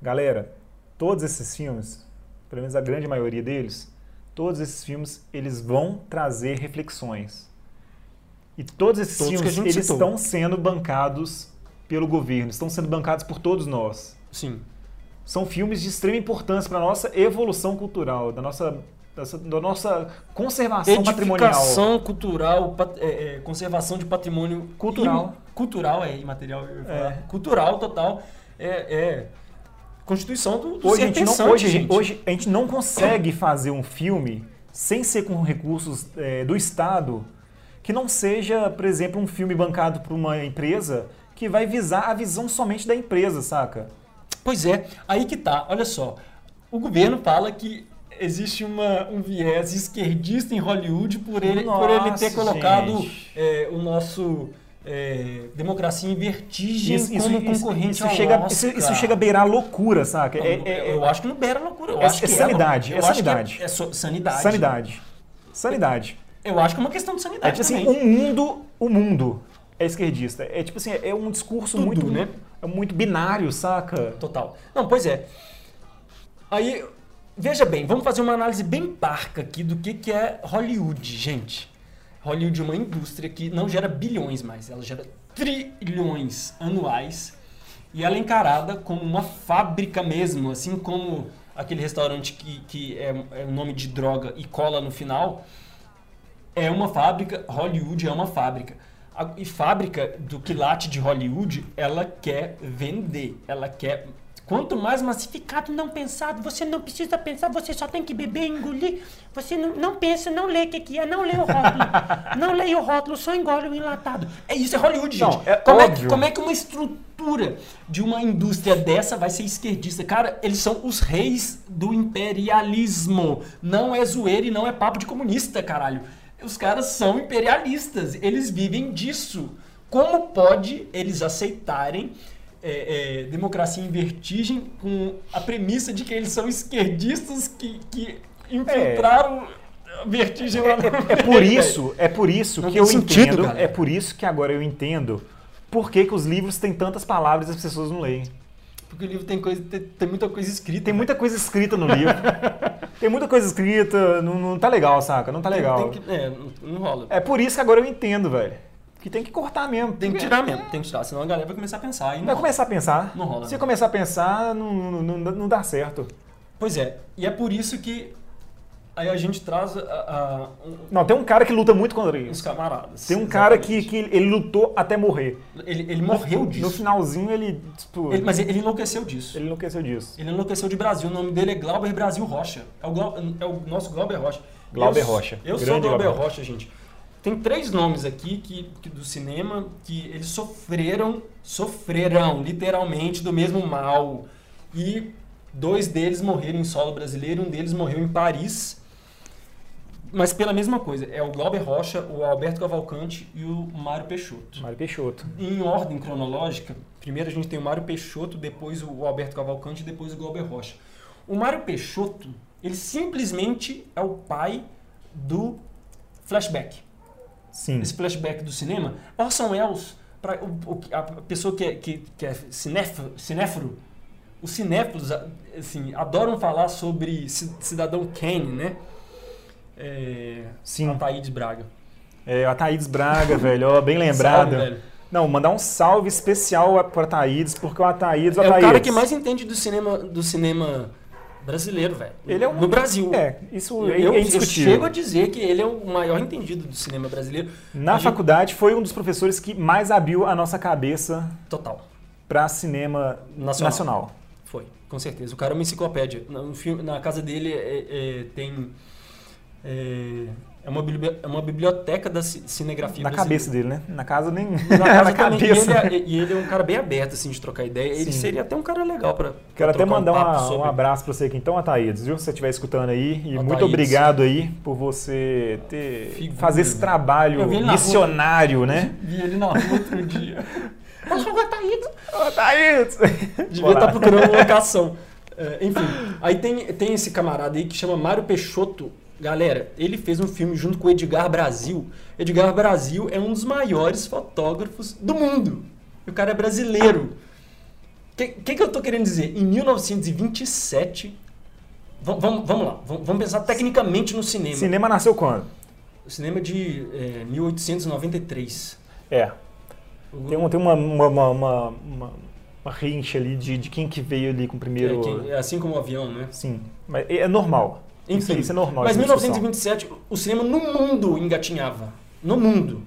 Galera, todos esses filmes, pelo menos a grande maioria deles, todos esses filmes, eles vão trazer reflexões. E todos esses Todos filmes, eles citou. estão sendo bancados pelo governo, estão sendo bancados por todos nós Sim. são filmes de extrema importância para a nossa evolução cultural, da nossa, dessa- da nossa conservação patrimonial. Edificação cultural, pat- é, é, conservação de patrimônio Cultural. im- cultural, é imaterial, eu ia falar. É. Cultural, total. É, é constituição do, do Hoje, a gente não, hoje, gente. hoje a gente não consegue fazer um filme sem ser com recursos é, do Estado que não seja, por exemplo, um filme bancado por uma empresa que vai visar a visão somente da empresa, saca? Pois é, aí que tá, olha só. O governo fala que existe uma, um viés esquerdista em Hollywood por ele, por ele ter Nossa, colocado é, o nosso é, Democracia em Vertigem Isso, isso, concorrente isso chega, isso, isso chega a beirar loucura, saca? Não, É- é- é- eu acho que não beira loucura. Eu É- acho que é sanidade, é sanidade. É, sanidade. sanidade. Sanidade. Eu acho que é uma questão de É sanidade tipo assim, o mundo, o mundo é esquerdista. É tipo assim, é um discurso Tudo, muito, né? é muito binário, saca? Total. Não, pois é. Aí, veja bem, vamos fazer uma análise bem parca aqui do que, que é Hollywood, gente. Hollywood é uma indústria que não gera bilhões mais, ela gera trilhões anuais e ela é encarada como uma fábrica mesmo, assim como aquele restaurante que, que é, é o nome de droga e cola no final. É uma fábrica, Hollywood é uma fábrica. A- E fábrica do quilate de Hollywood, ela quer vender, ela quer. Quanto mais massificado, não pensado, você não precisa pensar, você só tem que beber, engolir. Você não, não pensa, não lê o que, que é, não lê o rótulo. (laughs) não lê o rótulo, só engole o enlatado. É isso, é Hollywood, gente. Não, é como, é que, óbvio. como é que uma estrutura de uma indústria dessa vai ser esquerdista? Cara, eles são os reis do imperialismo. Não é zoeira e não é papo de comunista, caralho. Os caras são imperialistas, eles vivem disso. Como pode eles aceitarem é, é, democracia em vertigem com a premissa de que eles são esquerdistas que, que infiltraram a vertigem lá no É por isso, é por isso Não que eu sentido, entendo, galera. é por isso que agora eu entendo por que, que os livros têm tantas palavras e as pessoas não leem. Porque o livro tem, coisa, tem, tem muita coisa escrita. Tem muita coisa escrita no livro. (laughs) tem muita coisa escrita, não, não tá legal, saca? Não tá legal. tem que- é, não rola. É por isso que agora eu entendo, velho. Que tem que cortar mesmo. Tem que tirar mesmo, tem que tirar, senão a galera vai começar a pensar. Vai começar a pensar. Não rola, Se começar a pensar, não, não, não, dá certo. Pois é, e é por isso que aí a gente traz a- Não, tem um cara que luta muito contra os isso. camaradas. Tem um cara que, que ele lutou até morrer. Ele, ele morreu No disso. finalzinho ele, tipo, Ele- mas ele enlouqueceu disso. ele enlouqueceu disso. Ele enlouqueceu de Brasil. O nome dele é Glauber Brasil Rocha. É o, é o nosso Glauber Rocha. Glauber Rocha. Eu sou Glauber Rocha, gente. Tem três nomes aqui que, que do cinema que eles sofreram, sofreram literalmente do mesmo mal. E dois deles morreram em solo brasileiro, um deles morreu em Paris. Mas pela mesma coisa. É o Glauber Rocha, o Alberto Cavalcante e o Mário Peixoto Mário Peixoto. em ordem cronológica, primeiro a gente tem o Mário Peixoto, depois o Alberto Cavalcante e depois o Glauber Rocha. O Mário Peixoto, ele simplesmente é o pai do flashback. Sim. Esse flashback do cinema, Orson Welles, pra, o, o- a pessoa que é, que, que é cinéfilo, cinéfilo, os cinéfilos assim, adoram falar sobre Ci- Cidadão Kane, né? É, Sim. Ataídes Braga. É, a Thaídes Braga, velho, ó, bem lembrado. Salve. Não, mandar um salve especial pra Thaídes, porque o Ataídes, o É o Ataídes... cara que mais entende do cinema, do cinema brasileiro, velho. Ele é um- No Brasil. É, isso Eu, é, eu é indiscutível. chego a dizer que ele é o maior entendido do cinema brasileiro. Na A gente- faculdade, foi um dos professores que mais abriu a nossa cabeça Total. pra cinema Nacional. nacional. Foi, com certeza. O cara é uma enciclopédia. Na, no filme- na casa dele é- é- tem. É, uma, bibli- é uma biblioteca da ci- cinegrafia Na brasileira. cabeça dele, né? Na casa nem... Na (laughs) casa Na também. E cabeça. ele, é, e ele é um cara bem aberto, assim, de trocar ideia. Ele Sim. seria até um cara legal pra. Quero pra até mandar um papo uma- um sobre- abraço pra você aqui, então, Ataídes, viu? Se você estiver escutando aí. E muito Ataídes. obrigado aí por você ter Figura. fazer esse trabalho ele na rua. missionário, né? Vi ele na rua outro dia. (laughs) Sou o Ataídes. Ataídes! Devia estar procurando uma locação. É, enfim, aí tem, tem esse camarada aí que chama Mário Peixoto. Galera, ele fez um filme junto com o Edgar Brasil. Edgar Brasil é um dos maiores fotógrafos do mundo. E o cara é brasileiro. O que, que, que eu tô querendo dizer? Em 1927. Vamos, lá, vamos, pensar tecnicamente no cinema. Cinema nasceu quando? O cinema de é, 1893. É. Tem, um- tem uma, uma, uma, uma, uma- uma rincha ali de, de quem que veio ali com o é, primeiro. é assim como o avião, né? Sim. Mas é normal. Enfim, isso é normal. Mas essa discussão. 1927, o cinema no mundo engatinhava. No mundo.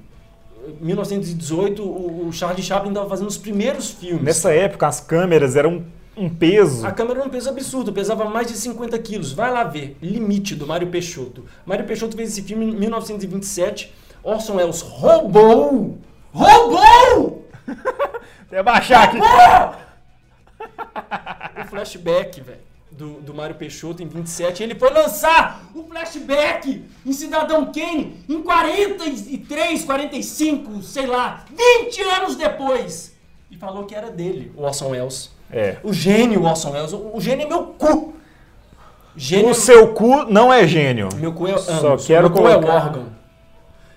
1918, o Charlie Chaplin estava fazendo os primeiros filmes. Nessa época, as câmeras eram um peso. A câmera era um peso absurdo, pesava mais de 50 quilos. Vai lá ver. Limite do Mário Peixoto. Mário Peixoto fez esse filme em 1927. Orson Welles roubou! Roubou! (laughs) Até baixar aqui. (laughs) o flashback, velho, do, do Mário Peixoto em 27. Ele foi lançar o flashback em Cidadão Kane em 43, 45, sei lá, 20 anos depois. E falou que era dele, o Orson Welles. É. O gênio Orson Welles. O, o gênio é meu cu. Gênio O seu cu não é gênio. meu cu é Só quero meu cu é o colocar- órgão.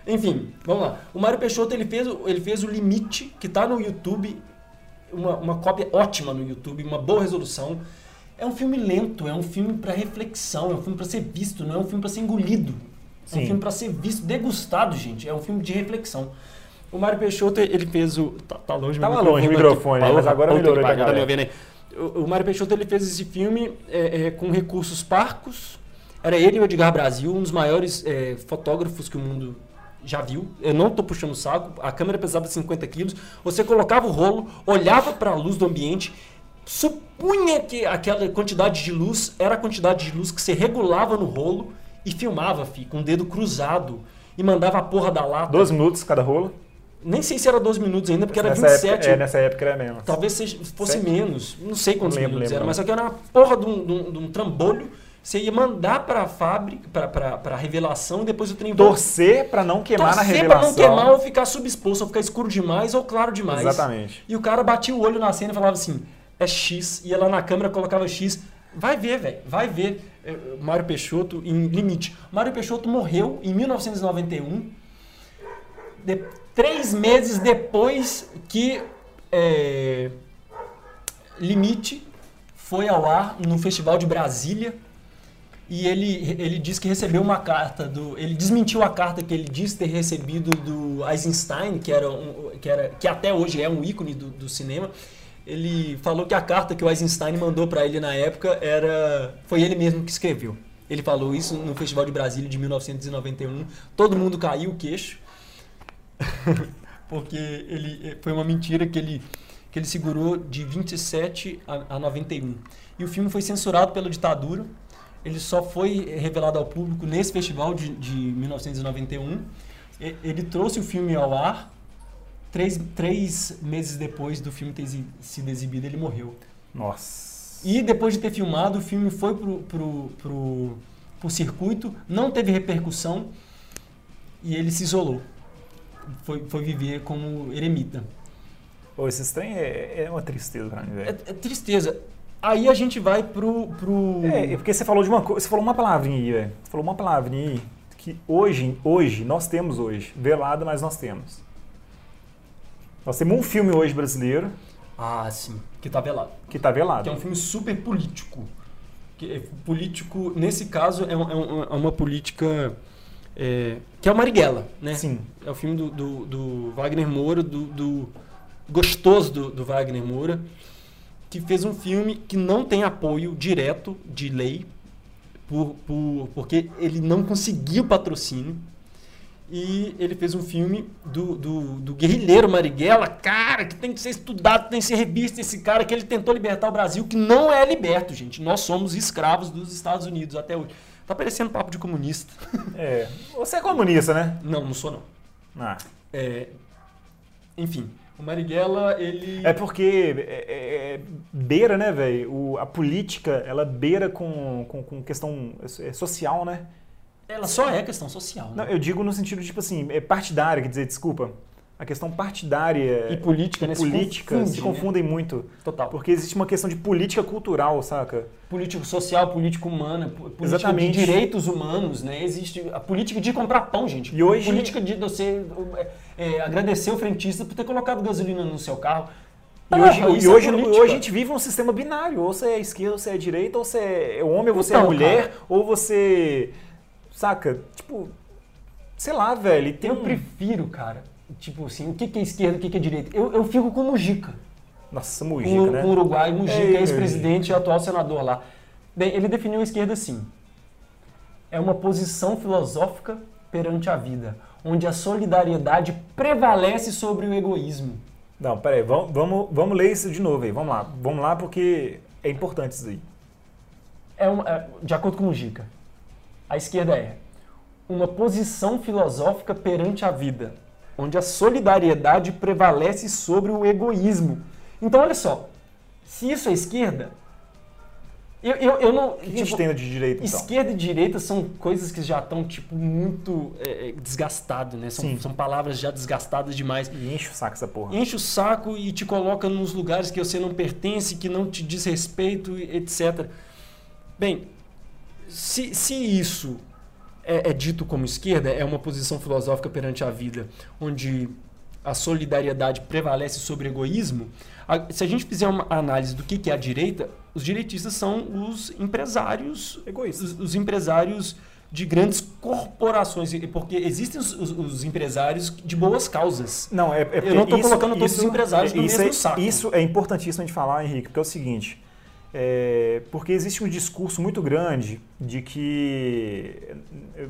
Enfim, vamos lá. O Mário Peixoto ele fez, o- ele fez o Limite, que tá no YouTube, uma, uma cópia ótima no YouTube, uma boa resolução. É um filme lento, é um filme para reflexão, é um filme para ser visto, não é um filme para ser engolido. É um Sim. filme para ser visto, degustado, gente. É um filme de reflexão. O Mário Peixoto, ele fez o. Tá, tá longe Tava meu longe o microfone, mas agora melhorou tá me ouvindo aí? O, o Mário Peixoto ele fez esse filme é, é, com recursos parcos. Era ele e o Edgar Brasil, um dos maiores é, fotógrafos que o mundo já viu. Eu não tô puxando o saco. A câmera pesava 50 quilos. Você colocava o rolo, olhava para a luz do ambiente, supunha que aquela quantidade de luz era a quantidade de luz que você regulava no rolo e filmava, fi, com o dedo cruzado. E mandava a porra da lata. 12 minutos cada rolo. Nem sei se era 12 minutos ainda, porque era nessa 27. Época, é, nessa época era menos. Talvez seja, fosse Sete? menos. Não sei quantos lembro, minutos lembro, era, mas só que era uma porra de um, de um- de um trambolho. Você ia mandar pra fábrica, pra, pra, pra revelação, e depois o trem Torcer pra não queimar na Torcer revelação. pra não queimar ou ficar subexposto, ou ficar escuro demais ou claro demais. Exatamente. E o cara batia o olho na cena e falava assim, é X. Ia lá na câmera, colocava X. Vai ver, velho. Vai ver. É, Mário Peixoto em limite. Mário Peixoto morreu em 1991. de- três meses depois que é, Limite foi ao ar no Festival de Brasília e ele, ele disse que recebeu uma carta do. Ele desmentiu a carta que ele disse ter recebido do Eisenstein, que, era um, que, era, que até hoje é um ícone do, do cinema. Ele falou que a carta que o Eisenstein mandou para ele na época era. Foi ele mesmo que escreveu. Ele falou isso no Festival de Brasília de 1991. Todo mundo caiu o queixo. (laughs) porque ele foi uma mentira que ele, que ele segurou de 27 a, a 91. E o filme foi censurado pela ditadura. Ele só foi revelado ao público nesse festival de, de 1991. E- Ele trouxe o filme ao ar. Três, três meses depois do filme ter sido exibido, ele morreu. Nossa. E depois de ter filmado, o filme foi pro, pro, pro, pro circuito, não teve repercussão e ele se isolou. Foi, foi viver como eremita. Pô, esse trem é, é uma tristeza pra mim, É, velho. é tristeza. Aí a gente vai pro. pro... É, é porque você falou de uma coisa, você falou uma palavrinha aí, velho. Você falou uma palavrinha aí que hoje, hoje, nós temos hoje. Velado, mas nós temos. Nós temos um filme hoje brasileiro Ah, sim, que tá velado. que tá velado. Que é um filme super político. Que é político, nesse caso, é, um- é um- é uma política. é, que é o Marighella, né? Sim. É o filme do, do- do Wagner Moura, do, do gostoso do, do Wagner Moura, que fez um filme que não tem apoio direto de lei, por, por- porque ele não conseguiu patrocínio. E ele fez um filme do, do, do guerrilheiro Marighella, cara, que tem que ser estudado, tem que ser revista esse cara, que ele tentou libertar o Brasil, que não é liberto, gente. Nós somos escravos dos Estados Unidos até hoje. Tá parecendo papo de comunista. (laughs) É. Você é comunista, né? Não, não sou não. Ah. É, enfim, o Marighella, ele... É porque é, é- é- beira, né, velho? A política, ela beira com, com, com questão é, social, né? Ela só é questão social. Não, Né? eu digo no sentido, tipo assim, é partidária, quer dizer, desculpa. A questão partidária E política, né? Se política confunde, se né? confundem muito. Total. Porque existe uma questão de política cultural, saca? Político social, político humana, po- política Exatamente. de direitos humanos, né? Existe a política de comprar pão, gente. E hoje- Política de você é, é, agradecer o frentista por ter colocado gasolina no seu carro. E Porra, hoje, e isso é hoje, política. hoje a gente vive um sistema binário. Ou você é esquerda, ou você é direita, ou você é homem, ou você é Então, mulher, cara. ou você. Saca? Tipo. Sei lá, velho. Tem Eu um... prefiro, cara, tipo assim, o que que é esquerda, o que que é direita? Eu, eu fico com o Mujica. Nossa, com, Mujica, né? com o Uruguai, Mujica, Ei, ex-presidente e atual senador lá. Bem, ele definiu a esquerda assim: é uma posição filosófica perante a vida, onde a solidariedade prevalece sobre o egoísmo. Não, peraí, vamos, vamos, vamos ler isso de novo aí. Vamos lá. Vamos lá porque é importante isso aí. É uma- é, de acordo com Mujica, a esquerda é uma posição filosófica perante a vida, onde a solidariedade prevalece sobre o egoísmo. Então, olha só, se isso é esquerda, eu, eu, eu não. O que a gente tipo, tem de direito, então? Esquerda e direita são coisas que já estão, tipo, muito é, é, desgastado, né? São, Sim. são palavras já desgastadas demais. E enche o saco essa porra. Enche o saco e te coloca nos lugares que você não pertence, que não te diz respeito, etc. Bem, se, se isso é, é dito como esquerda, é uma posição filosófica perante a vida, onde a solidariedade prevalece sobre o egoísmo, a- se a gente fizer uma análise do que, que é a direita, os direitistas são os empresários Egoístas. Os, os empresários de grandes corporações, porque existem os, os- os empresários de boas causas. Não, é, é porque Eu não isso- colocando todos isso- os empresários no isso mesmo é, saco. Isso é importantíssimo de falar, Henrique, porque é o seguinte. É, porque existe um discurso muito grande de que.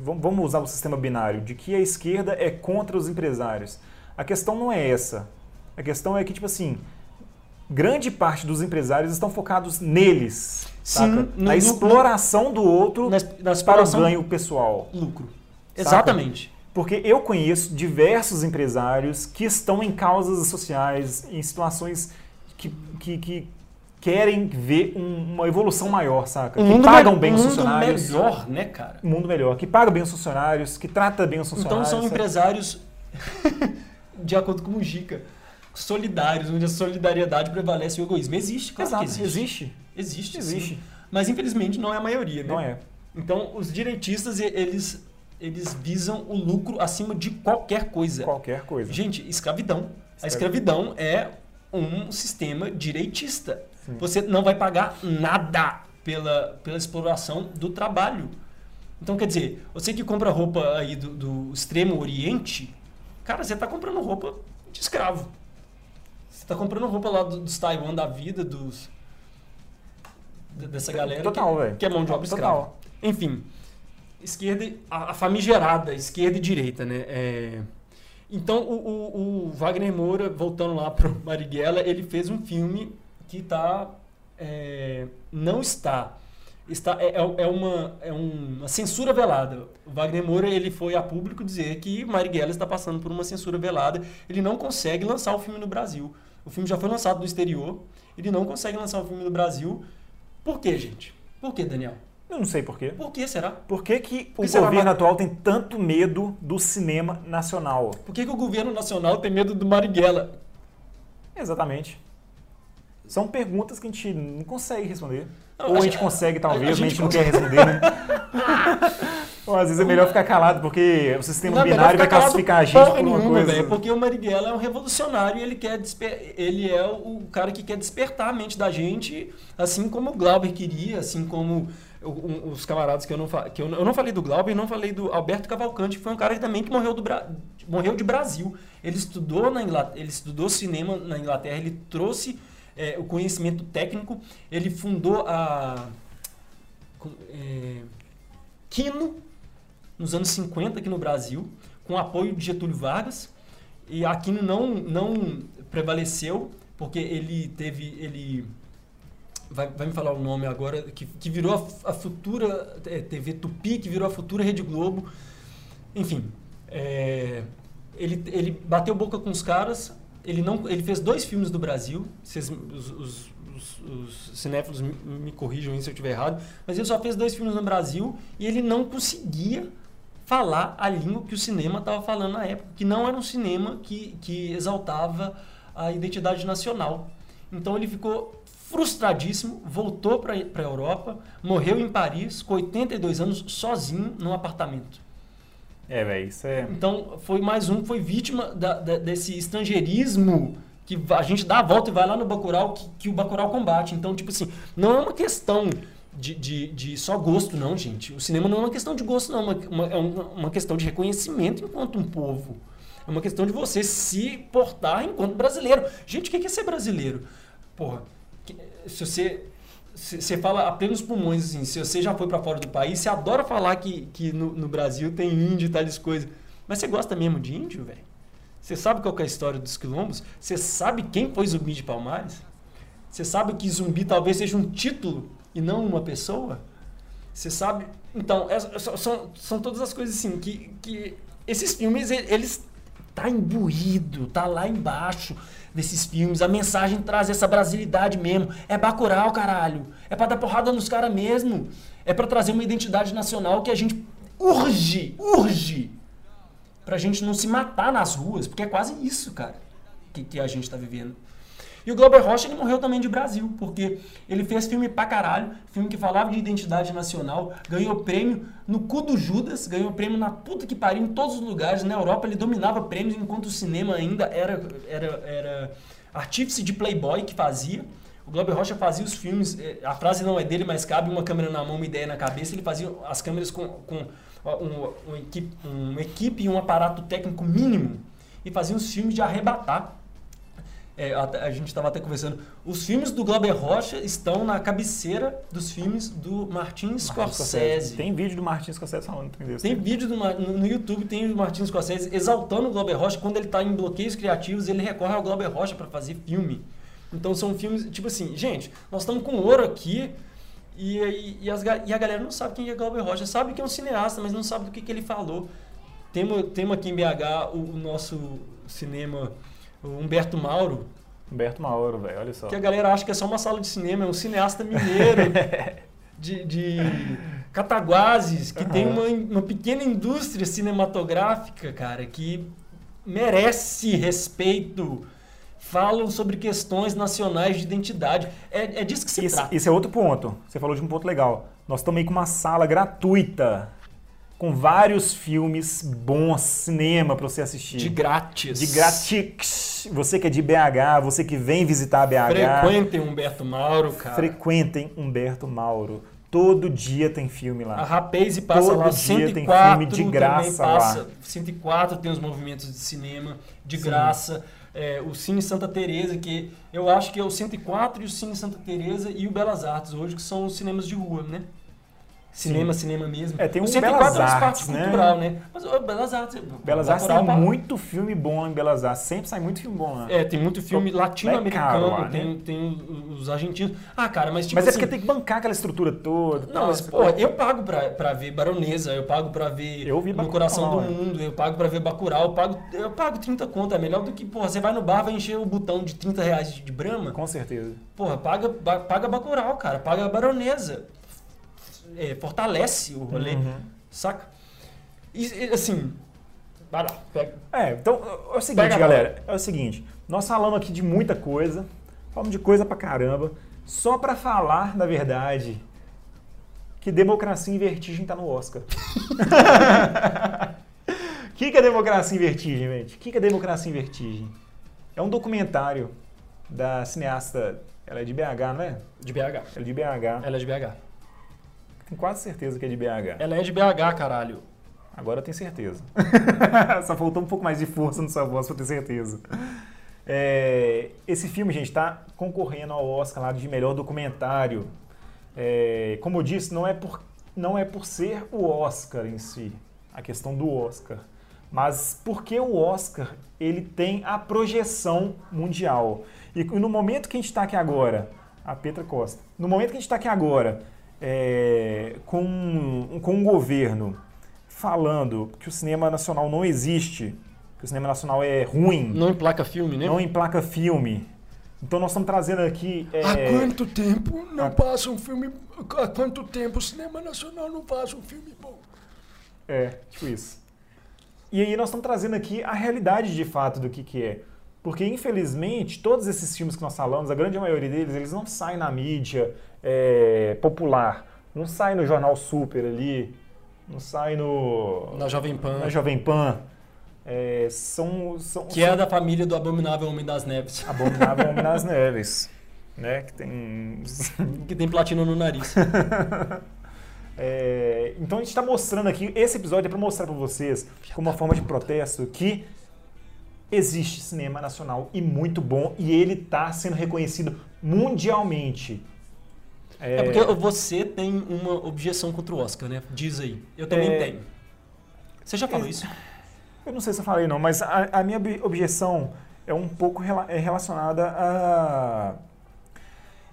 vamos usar o sistema binário, de que a esquerda é contra os empresários. A questão não é essa. A questão é que, tipo assim, grande parte dos empresários estão focados neles. Sim, no- na no- exploração do outro Na, na para o ganho pessoal. lucro. Saca? Exatamente. Porque eu conheço diversos empresários que estão em causas sociais, em situações que, que, que querem ver um- uma evolução maior, saca? que pagam me- bem um os mundo funcionários. melhor, né, cara? Um mundo melhor, que paga bem os funcionários, que trata bem os Então funcionários. são sabe? empresários, (laughs) de acordo com o Mujica, solidários, onde a solidariedade prevalece o egoísmo. Existe, claro Exato, existe. existe. Existe, Existe. sim. Mas infelizmente não é a maioria, né? Não é. Então os direitistas, e- eles, eles visam o lucro acima de qualquer coisa. Qualquer coisa. Gente, escravidão. A escravidão é um sistema direitista. Você não vai pagar nada pela, pela exploração do trabalho. Então, quer dizer, você que compra roupa aí do, do extremo oriente, cara, você está comprando roupa de escravo. Você está comprando roupa lá do- dos Taiwan da vida, dos dessa galera Total, que, que é mão de obra Total. escrava. Enfim, esquerda, a, a famigerada esquerda e direita, né? É, então, o, o- o Wagner Moura, voltando lá pro Marighella, ele fez um filme que tá, é, não está, está é, é- é uma, é uma censura velada. O Wagner Moura ele foi a público dizer que Marighella está passando por uma censura velada. Ele não consegue lançar o filme no Brasil. O filme já foi lançado no exterior. Ele não consegue lançar o filme no Brasil. Por quê, gente? Por quê, Daniel? Eu não sei por quê. Por que será? Por que, que o que será governo ma- atual tem tanto medo do cinema nacional? Por que, que o governo nacional tem medo do Marighella? Exatamente. São perguntas que a gente não consegue responder. Não, Ou a gente gente- consegue, talvez, a mas a gente gente não quer responder, né? (laughs) Ou às vezes é melhor ficar calado, porque o sistema Não, é binário vai classificar a gente por uma nenhuma, coisa. velho, porque o Marighella é um revolucionário e ele quer desper... ele é o cara que quer despertar a mente da gente, assim como o Glauber queria, assim como os camaradas que eu não fa... que eu, não- eu não falei do Glauber, não falei do Alberto Cavalcante, que foi um cara que também que morreu do Bra... morreu de Brasil. Ele estudou na Inglaterra, ele estudou cinema na Inglaterra, ele trouxe é, o conhecimento técnico, ele fundou a é, Kino nos anos 50 aqui no Brasil, com apoio de Getúlio Vargas. E a Aquino não, não prevaleceu, porque ele teve. Ele vai, vai me falar o nome agora, que, que virou a, a futura é, TV Tupi, que virou a futura Rede Globo. Enfim, é, ele, ele bateu boca com os caras. Ele, não, ele fez dois filmes do Brasil. Vocês, os, os, os, os cinéfilos me, me corrijam se eu estiver errado. Mas ele só fez dois filmes no Brasil e ele não conseguia falar a língua que o cinema estava falando na época, que não era um cinema que, que exaltava a identidade nacional. Então ele ficou frustradíssimo, voltou para a Europa, morreu em Paris com 82 anos, sozinho, num apartamento. É, velho, isso é. Então foi mais um que foi vítima da- da- desse estrangeirismo que a gente dá a volta e vai lá no Bacurau que, que o Bacurau combate. Então, tipo assim, não é uma questão de, de, de só gosto, não, gente. O cinema não é uma questão de gosto, não. Uma, uma- é uma, uma questão de reconhecimento enquanto um povo. É uma questão de você se portar enquanto brasileiro. Gente, o que é ser brasileiro? Porra, se você você fala a plenos pulmões, assim, se você já foi para fora do país, você adora falar que, que no, no Brasil tem índio e tais coisas. Mas você gosta mesmo de índio, velho? Você sabe qual é a história dos quilombos? Você sabe quem foi Zumbi de Palmares? Você sabe que Zumbi talvez seja um título e não uma pessoa? Você sabe? Então, é- são, são, são todas as coisas assim que, que esses filmes, eles tá imbuído, tá lá embaixo desses filmes. A mensagem traz essa brasilidade mesmo. É Bacurau, caralho. É pra dar porrada nos caras mesmo. É pra trazer uma identidade nacional que a gente urge, urge pra gente não se matar nas ruas, porque é quase isso, cara, que, que a gente tá vivendo. E o Glauber Rocha, ele morreu também de Brasil, porque ele fez filme pra caralho, filme que falava de identidade nacional, ganhou prêmio no cu do Judas, ganhou prêmio na puta que pariu em todos os lugares. Na Europa ele dominava prêmios, enquanto o cinema ainda era, era, era artífice de playboy que fazia. O Glauber Rocha fazia os filmes, eh, a frase não é dele, mas cabe uma câmera na mão, uma ideia na cabeça. Ele fazia as câmeras com, com um equipe, uma equipe e um aparato técnico mínimo e fazia os filmes de arrebatar. É, a, a gente estava até conversando. Os filmes do Glauber Rocha estão na cabeceira dos filmes do Martin Scorsese. Tem vídeo do Martin Scorsese falando tem desse. Tem vídeo do no, YouTube, tem o Martin Scorsese exaltando o Glauber Rocha. Quando ele está em bloqueios criativos, ele recorre ao Glauber Rocha para fazer filme. Então são filmes, tipo assim, gente, nós estamos com ouro aqui e, e, e as e a galera não sabe quem é Glauber Rocha. Sabe que é um cineasta, mas não sabe do que, que ele falou. Temos, temos aqui em BH o, o nosso cinema, o Humberto Mauro, Humberto Mauro, velho, olha só. que a galera acha que é só uma sala de cinema, é um cineasta mineiro (laughs) de, de Cataguases, que tem uma, uma pequena indústria cinematográfica, cara, que merece respeito. Falam sobre questões nacionais de identidade. É, é disso que se Isso, trata. isso é outro ponto. Você falou de um ponto legal. Nós estamos aí com uma sala gratuita com vários filmes bons, cinema para você assistir. De grátis. De grátis. Você que é de BH, você que vem visitar BH, Frequentem Humberto Mauro, cara. frequentem Humberto Mauro. Todo dia tem filme A lá. Rapaze passa Todo lá, dia tem 104 filme de graça passa, lá. 104 tem os movimentos de cinema de graça. É, o Cine Santa Teresa, que eu acho que é o 104 e o Cine Santa Teresa e o Belas Artes hoje, que são os cinemas de rua, né? Cinema, cinema mesmo. É, tem um 104 Belas é Artes, né? cultural, né? Mas o Belas Artes... Belas Artes tem muito filme bom em Belas Artes. Sempre sai muito filme bom lá. É, tem muito filme é latino-americano, caro lá, né? tem, tem os- os argentinos. Ah, cara, mas tipo Mas é assim, porque tem que bancar aquela estrutura toda. Não, tal, mas, pô, fala- eu pago pra, pra ver Baronesa, eu pago pra ver Eu vi No Bacurau, Coração do é. Mundo, eu pago pra ver Bacurau, eu pago, eu pago 30 conto, é melhor do que, porra, você vai no bar, vai encher o botão de 30 reais de, de Brahma, Com certeza. porra, paga, paga Bacurau, cara, paga Baronesa, É, fortalece o rolê, Uhum. saca? E, assim, vai lá, pega. É, então é o seguinte, Pega galera. É o seguinte. Nós falamos aqui de muita coisa. Falamos de coisa pra caramba. Só pra falar, na verdade, que Democracia em Vertigem tá no Oscar. O (laughs) que, que é Democracia em Vertigem, gente? O que, que é Democracia em Vertigem? É um documentário da cineasta. Ela é de BH, não é? De BH. Ela é de BH. Ela é de BH. Tenho quase certeza que é de BH. Ela é de BH, caralho. Agora eu tenho certeza. (laughs) Só faltou um pouco mais de força na sua voz pra ter certeza. É, esse filme, gente, está concorrendo ao Oscar lá de melhor documentário. É, como eu disse, não é, por, não é por ser o Oscar em si, a questão do Oscar, mas porque o Oscar ele tem a projeção mundial. E no momento que a gente está aqui agora, a Petra Costa, no momento que a gente está aqui agora, é, com, com um governo falando que o cinema nacional não existe, que o cinema nacional é ruim, Não emplaca filme, né? não emplaca filme. Então nós estamos trazendo aqui. é, Há quanto tempo não a- passa um filme. Há quanto tempo o cinema nacional não passa um filme bom? É, tipo isso. E aí nós estamos trazendo aqui a realidade de fato do que, que é. Porque, infelizmente, todos esses filmes que nós falamos, a grande maioria deles, eles não saem na mídia é, popular. Não sai no Jornal Super ali, não sai no, Na Jovem Pan. na Jovem Pan. É, são, são, Que é da família do Abominável Homem das Neves. Abominável Homem nas (laughs) Neves. Né? Que tem. (laughs) Que tem platina no nariz. (laughs) É, então a gente está mostrando aqui, esse episódio é para mostrar para vocês, como uma forma de protesto, que existe cinema nacional e muito bom, e ele está sendo reconhecido mundialmente. É porque você tem uma objeção contra o Oscar, né? Diz aí. Eu também É. tenho. Você já falou É. isso? Eu não sei se eu falei não, mas a, a minha ob- objeção é um pouco rela- é relacionada a...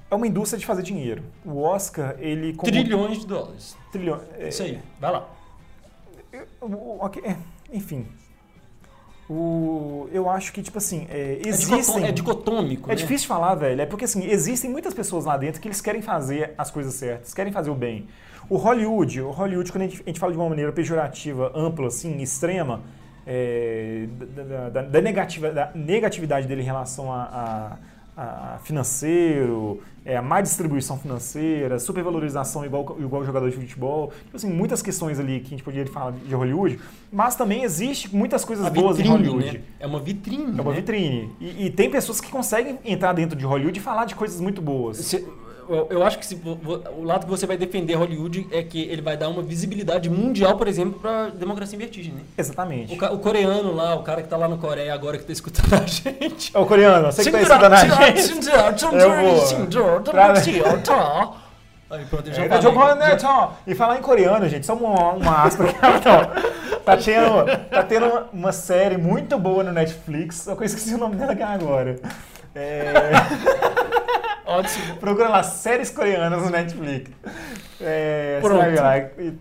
É uma indústria de fazer dinheiro. O Oscar, ele... como- Trilhões de dólares. Trilhões. é, Isso aí. Vai lá. Ok, é, enfim. O, eu acho que, tipo assim, é, É, existem... é dicotômico, É né? difícil falar, velho. É porque, assim, existem muitas pessoas lá dentro que eles querem fazer as coisas certas, querem fazer o bem. O Hollywood, o Hollywood, quando a gente, a gente fala de uma maneira pejorativa, ampla, assim, extrema, é, da, da- da- da negativa, da negatividade dele em relação a, a- a financeiro, é, a má distribuição financeira, supervalorização igual, igual jogador de futebol. Tipo assim, muitas questões ali que a gente poderia falar de Hollywood, mas também existe muitas coisas A boas em vitrine, Hollywood. né? É uma vitrine. É uma né? vitrine. E, e tem pessoas que conseguem entrar dentro de Hollywood e falar de coisas muito boas. Se- eu, eu acho que se o lado que você vai defender Hollywood é que ele vai dar uma visibilidade mundial, por exemplo, pra democracia em vertigem, né? Exatamente. O, o coreano lá, o cara que tá lá no Coreia agora que tá escutando a gente. É o coreano, você que tá escutando a gente. Eu vou. Aí pronto, já É, falei. jogando, né? E falar em coreano, gente, só uma, uma aspa aqui. (laughs) Então, tá tendo, tá tendo uma, uma série muito boa no Netflix, eu esqueci o nome dela agora. É, (laughs) Ótimo. procura lá, séries coreanas no Netflix. É, você Pronto. vai lá. e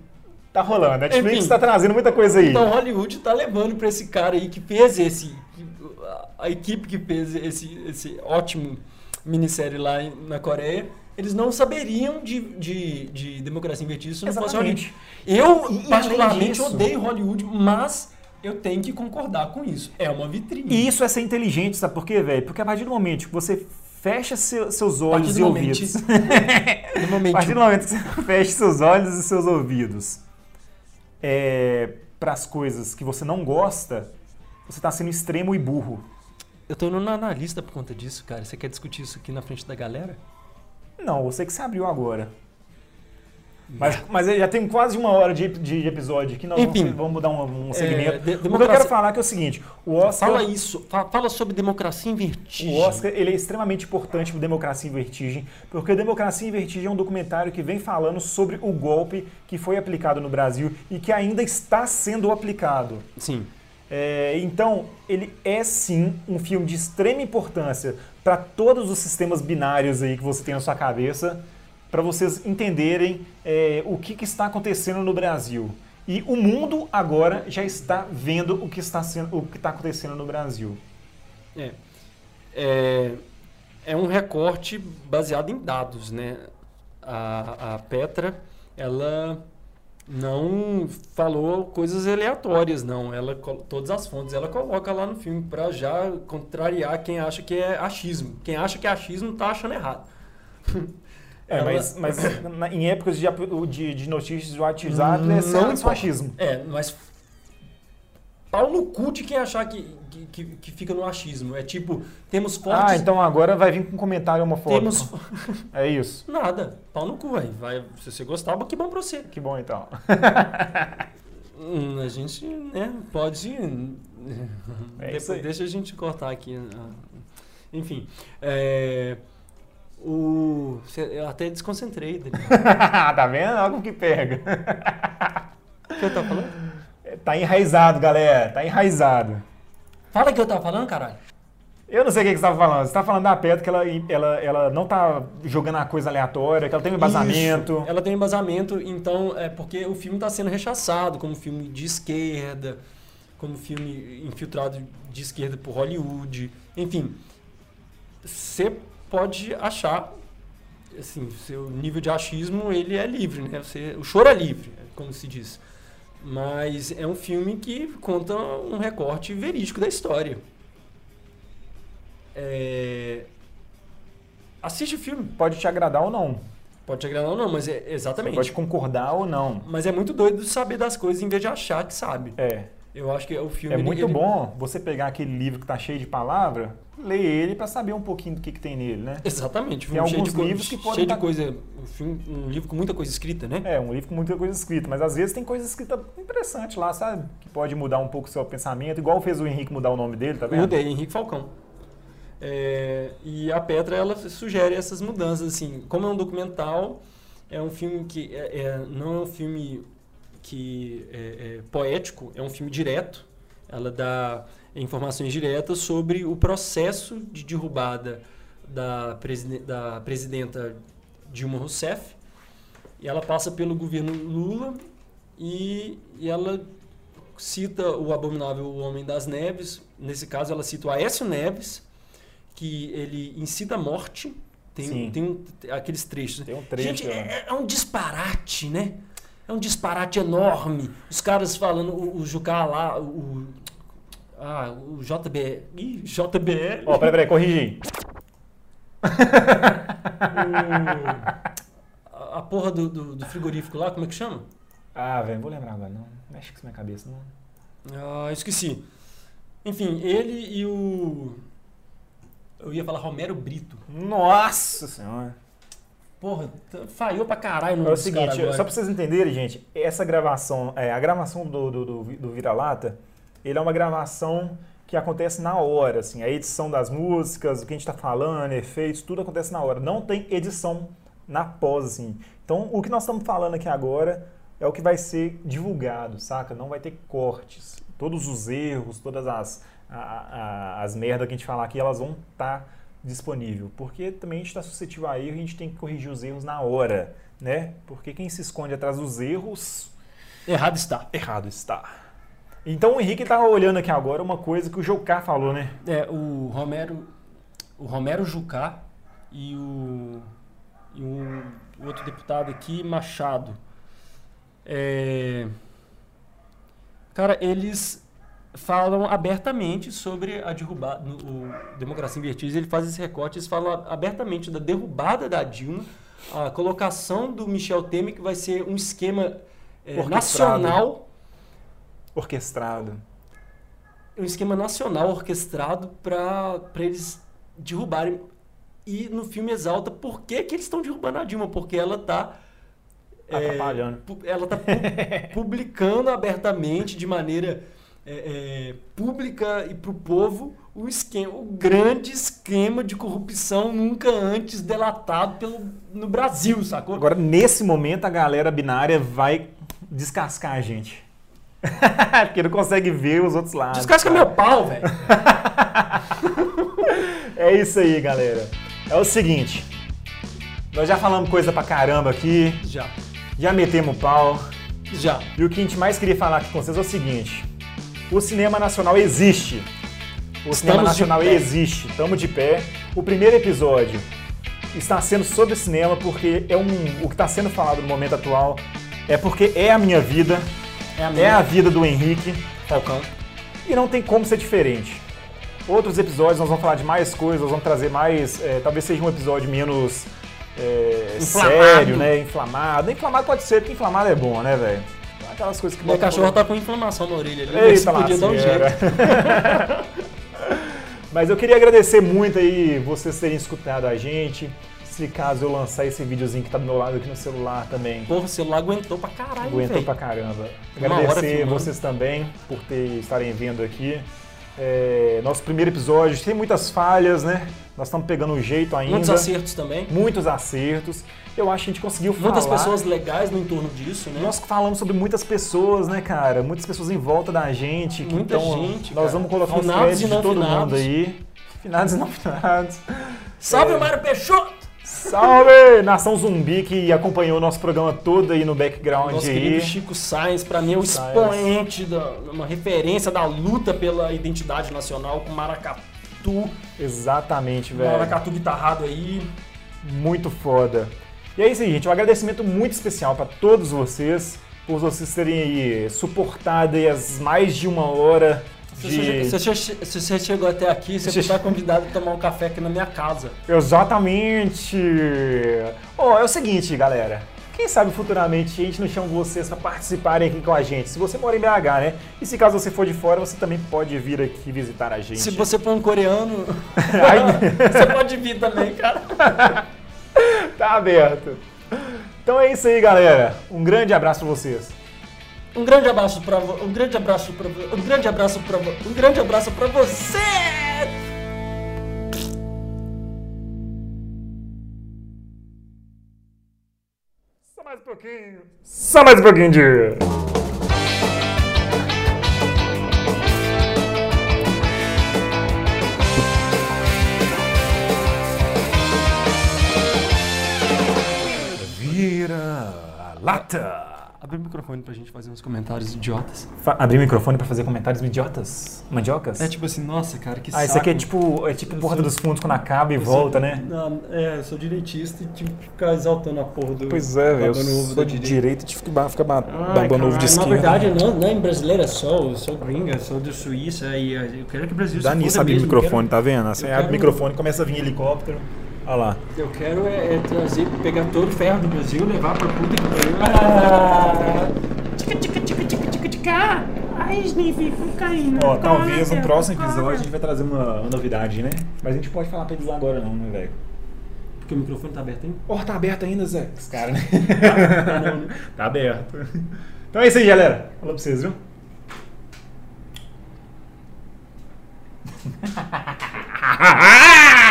Tá rolando. Netflix Enfim. tá trazendo muita coisa aí. Então Hollywood tá levando pra esse cara aí que fez esse. A equipe que fez esse, esse ótimo minissérie lá na Coreia. Eles não saberiam de, de, de democracia em vertigem se não fosse Exatamente. Hollywood. Eu, E- particularmente, disso- odeio Hollywood, mas eu tenho que concordar com isso. É uma vitrine. E isso é ser inteligente, sabe por quê, velho? Porque a partir do momento que você fecha seu- seus olhos e momento- ouvidos. do (laughs) A momento- partir do momento que você (laughs) fecha seus olhos e seus ouvidos para as coisas que você não gosta, você está sendo extremo e burro. Eu tô indo na analista por conta disso, cara. Você quer discutir isso aqui na frente da galera? Não, você que se abriu agora. Mas, mas já tem quase uma hora de, de episódio aqui, nós Enfim. vamos, vamos dar um, um segmento. É, de- o que eu quero falar é, que é o seguinte, o Oscar... Fala isso. fa- Fala sobre democracia em vertigem. O Oscar ele é extremamente importante para Democracia em Vertigem, porque Democracia em Vertigem é um documentário que vem falando sobre o golpe que foi aplicado no Brasil e que ainda está sendo aplicado. Sim. É, então, ele é sim um filme de extrema importância para todos os sistemas binários aí que você tem na sua cabeça, para vocês entenderem é, o que, que está acontecendo no Brasil. E o mundo agora já está vendo o que está, sendo, o que está acontecendo no Brasil. É. é. é um recorte baseado em dados, né? A, a Petra, ela não falou coisas aleatórias, não. Ela todas as fontes ela coloca lá no filme para já contrariar quem acha que é achismo. Quem acha que é achismo tá achando errado. (laughs) É, Ela- mas, mas (coughs) na- em épocas de, de, de notícias de WhatsApp, é só Não só achismo. É, mas pau no cu de quem achar que, que, que, fica no achismo. É tipo, temos fortes... Ah, então agora vai vir com um comentário homofóbico. Temos... É isso. (laughs) Nada, pau no cu, aí. Vai, se você gostar, que bom pra você. Que bom então. Hum, a gente, né, pode. É depois- isso aí. deixa a gente cortar aqui. ah, Enfim. é, o, eu até desconcentrei. Daniel. (laughs) tá vendo? Olha como que pega. O que eu tava falando? Tá enraizado, galera. Tá enraizado. Fala o que eu tava falando, caralho. Eu não sei o que que você estava falando. Você tá falando da Petra que ela, ela, ela não tá jogando a coisa aleatória, que ela tem um embasamento. Isso, Ela tem um embasamento, então é porque o filme está sendo rechaçado como filme de esquerda, como filme infiltrado de esquerda por Hollywood, enfim. Você pode achar, assim, seu nível de achismo ele é livre, né? Você, o choro é livre, como se diz. Mas é um filme que conta um recorte verídico da história. É... Assiste o filme. Pode te agradar ou não. Pode te agradar ou não, mas é Você exatamente. pode concordar ou não. Mas é muito doido saber das coisas em vez de achar que sabe. É. Eu acho que o filme. É muito ele- bom você pegar aquele livro que tá cheio de palavra, ler ele pra saber um pouquinho do que, que tem nele, né? Exatamente. um Tem alguns de livros que podem Cheio de tá- coisa. Um, filme- um livro com muita coisa escrita, né? É, um livro com muita coisa escrita, mas às vezes tem coisa escrita interessante lá, sabe? Que pode mudar um pouco o seu pensamento, igual fez o Henrique mudar o nome dele, tá vendo? Mudei, Henrique Falcão. É, e a Petra, ela sugere essas mudanças, assim. Como é um documental, é um filme que é, é- não é um filme que é, é poético, é um filme direto. Ela dá informações diretas sobre o processo de derrubada da, preside- da presidenta Dilma Rousseff. E ela passa pelo governo Lula e, e ela cita o abominável Homem das Neves. Nesse caso, ela cita o Aécio Neves, que ele incita a morte. Tem, Sim. tem um- aqueles trechos. Tem um trecho, Gente, né? é, é um disparate, né? É um disparate enorme. Os caras falando, o, o Jucá lá, o, ah, o JB, ih, JBL. Ó, peraí, peraí, corrigi. (laughs) O- a, a porra do, do- do frigorífico lá, como é que chama? Ah, velho, vou lembrar agora, não. Mexe com isso na minha cabeça, não. Ah, esqueci. Enfim, ele e o. Eu ia falar Romero Brito. Nossa senhora. Porra, falhou pra caralho no É o seguinte, só pra vocês entenderem, gente, essa gravação, é, a gravação do, do, do, do Vira-Lata, ele é uma gravação que acontece na hora, assim, a edição das músicas, o que a gente tá falando, efeitos, tudo acontece na hora. Não tem edição na pós, assim. Então, o que nós estamos falando aqui agora é o que vai ser divulgado, saca? Não vai ter cortes. Todos os erros, todas as, a- a- as merdas que a gente falar aqui, elas vão estar disponível. Porque também a gente está suscetível a erro e a gente tem que corrigir os erros na hora, né? Porque quem se esconde atrás dos erros, Errado está. errado está. Então o Henrique tá olhando aqui agora uma coisa que o Jocá falou, né? É, o Romero. O Romero Jucá e o. E um o outro deputado aqui, Machado. É, cara, eles falam abertamente sobre a derrubada. No, o Democracia em Vertigem, ele faz esse recorte, eles falam abertamente da derrubada da Dilma, a colocação do Michel Temer, que vai ser um esquema é, Orquestrado. nacional Orquestrado. um esquema nacional orquestrado para eles derrubarem. E no filme exalta por que, que eles estão derrubando a Dilma, porque ela tá é, Atrapalhando. pu- ela tá pu- (laughs) publicando abertamente, de maneira é, é, pública e para o povo, o esquema, o grande esquema de corrupção nunca antes delatado pelo, no Brasil, sacou? Agora, nesse momento, a galera binária vai descascar a gente. (laughs) Porque não consegue ver os outros lados. Descasca cara. meu pau, velho. (laughs) É isso aí, galera. É o seguinte. Nós já falamos coisa pra caramba aqui, Já, já metemos o pau. já. E o que a gente mais queria falar aqui com vocês é o seguinte: o cinema nacional existe. O cinema Estamos de nacional existe. Estamos de pé. O primeiro episódio está sendo sobre cinema porque é um, o que está sendo falado no momento atual é porque é a minha vida, É a é minha. a vida do Henrique Falcão. e não tem como ser diferente. Outros episódios nós vamos falar de mais coisas, nós vamos trazer mais. é, talvez seja um episódio menos é, sério, né? Inflamado. Inflamado pode ser, porque inflamado é bom, né, velho? Aquelas coisas que Meu cachorro tá com inflamação na orelha ali. Eita, podia dar um jeito. (laughs) Mas eu queria agradecer muito aí vocês terem escutado a gente. Se caso eu lançar esse videozinho que tá do meu lado aqui no celular também, Porra, o celular aguentou pra caralho, aguentou velho. pra caramba. Agradecer vocês também por ter, estarem vendo aqui. É, nosso primeiro episódio tem muitas falhas, né? Nós estamos pegando o jeito ainda. Muitos acertos também. Muitos acertos. Eu acho que a gente conseguiu falar. Muitas pessoas legais no entorno disso, né? Nós falamos sobre muitas pessoas, né, cara? Muitas pessoas em volta da gente. Muita então, gente, Nós cara. vamos colocar os créditos de todo finados. mundo aí. Finados e não finados. Salve É. o Mário Peixoto! Salve! Nação Zumbi que acompanhou o nosso programa todo aí no background Nosso aí. querido Chico Sainz, pra mim, é Sainz. expoente, da, uma referência da luta pela identidade nacional com Maracatu. Exatamente, velho. Maracatu guitarrado aí. Muito foda. E é isso aí, gente. Um agradecimento muito especial para todos vocês por vocês terem aí suportado aí as mais de uma hora Se, de... você, che- se você- chegou até aqui, você está convidado a tomar um café aqui na minha casa. Exatamente! Ó, é o seguinte, galera. Quem sabe futuramente a gente não chama vocês para participarem aqui com a gente. Se você mora em BH, né? E se caso você for de fora, você também pode vir aqui visitar a gente. Se você for um coreano, (laughs) (laughs) você pode vir também, cara. (laughs) (laughs) tá aberto. Então é isso aí, galera. Um grande abraço pra vocês. Um grande abraço para um grande abraço para um grande abraço para um grande abraço para você. Só mais um pouquinho. Só mais um pouquinho de. Lata. Abre o microfone pra gente fazer uns comentários idiotas. Fa- Abrir o microfone pra fazer comentários idiotas? Mandiocas? É tipo assim, nossa, cara, que ah, saco. isso aqui é tipo, é tipo Porta dos Fundos quando acaba e Eu volta, sou- né? Não, é, eu sou direitista e tive que ficar exaltando a porra do. Pois é, velho. Eu sou de direita. e tive que ficar babando ovo de esquerda. Na verdade, não, não é brasileira só, eu sou gringa, sou do Suíça e eu quero que o Brasil Dá se nisso abrir o microfone, quero- tá vendo? Você abre o quero- microfone, começa a vir helicóptero. Olha lá. Eu quero é, é trazer, pegar todo o ferro do Brasil, levar pra puta que pariu. Ah, tica, tica, tica, tica, tica, tica. Ai, Sniff, cocaína. Né? Ó, talvez no próximo episódio a gente vai trazer uma, uma novidade, né? Mas a gente pode falar pra eles lá agora não, né, velho? Porque o microfone tá aberto ainda? Oh, tá aberto ainda, Zé. Os caras, né? Tá, (laughs) tá né? tá, aberto. Então é isso aí, galera. Falou pra vocês, viu? Ha ha ha!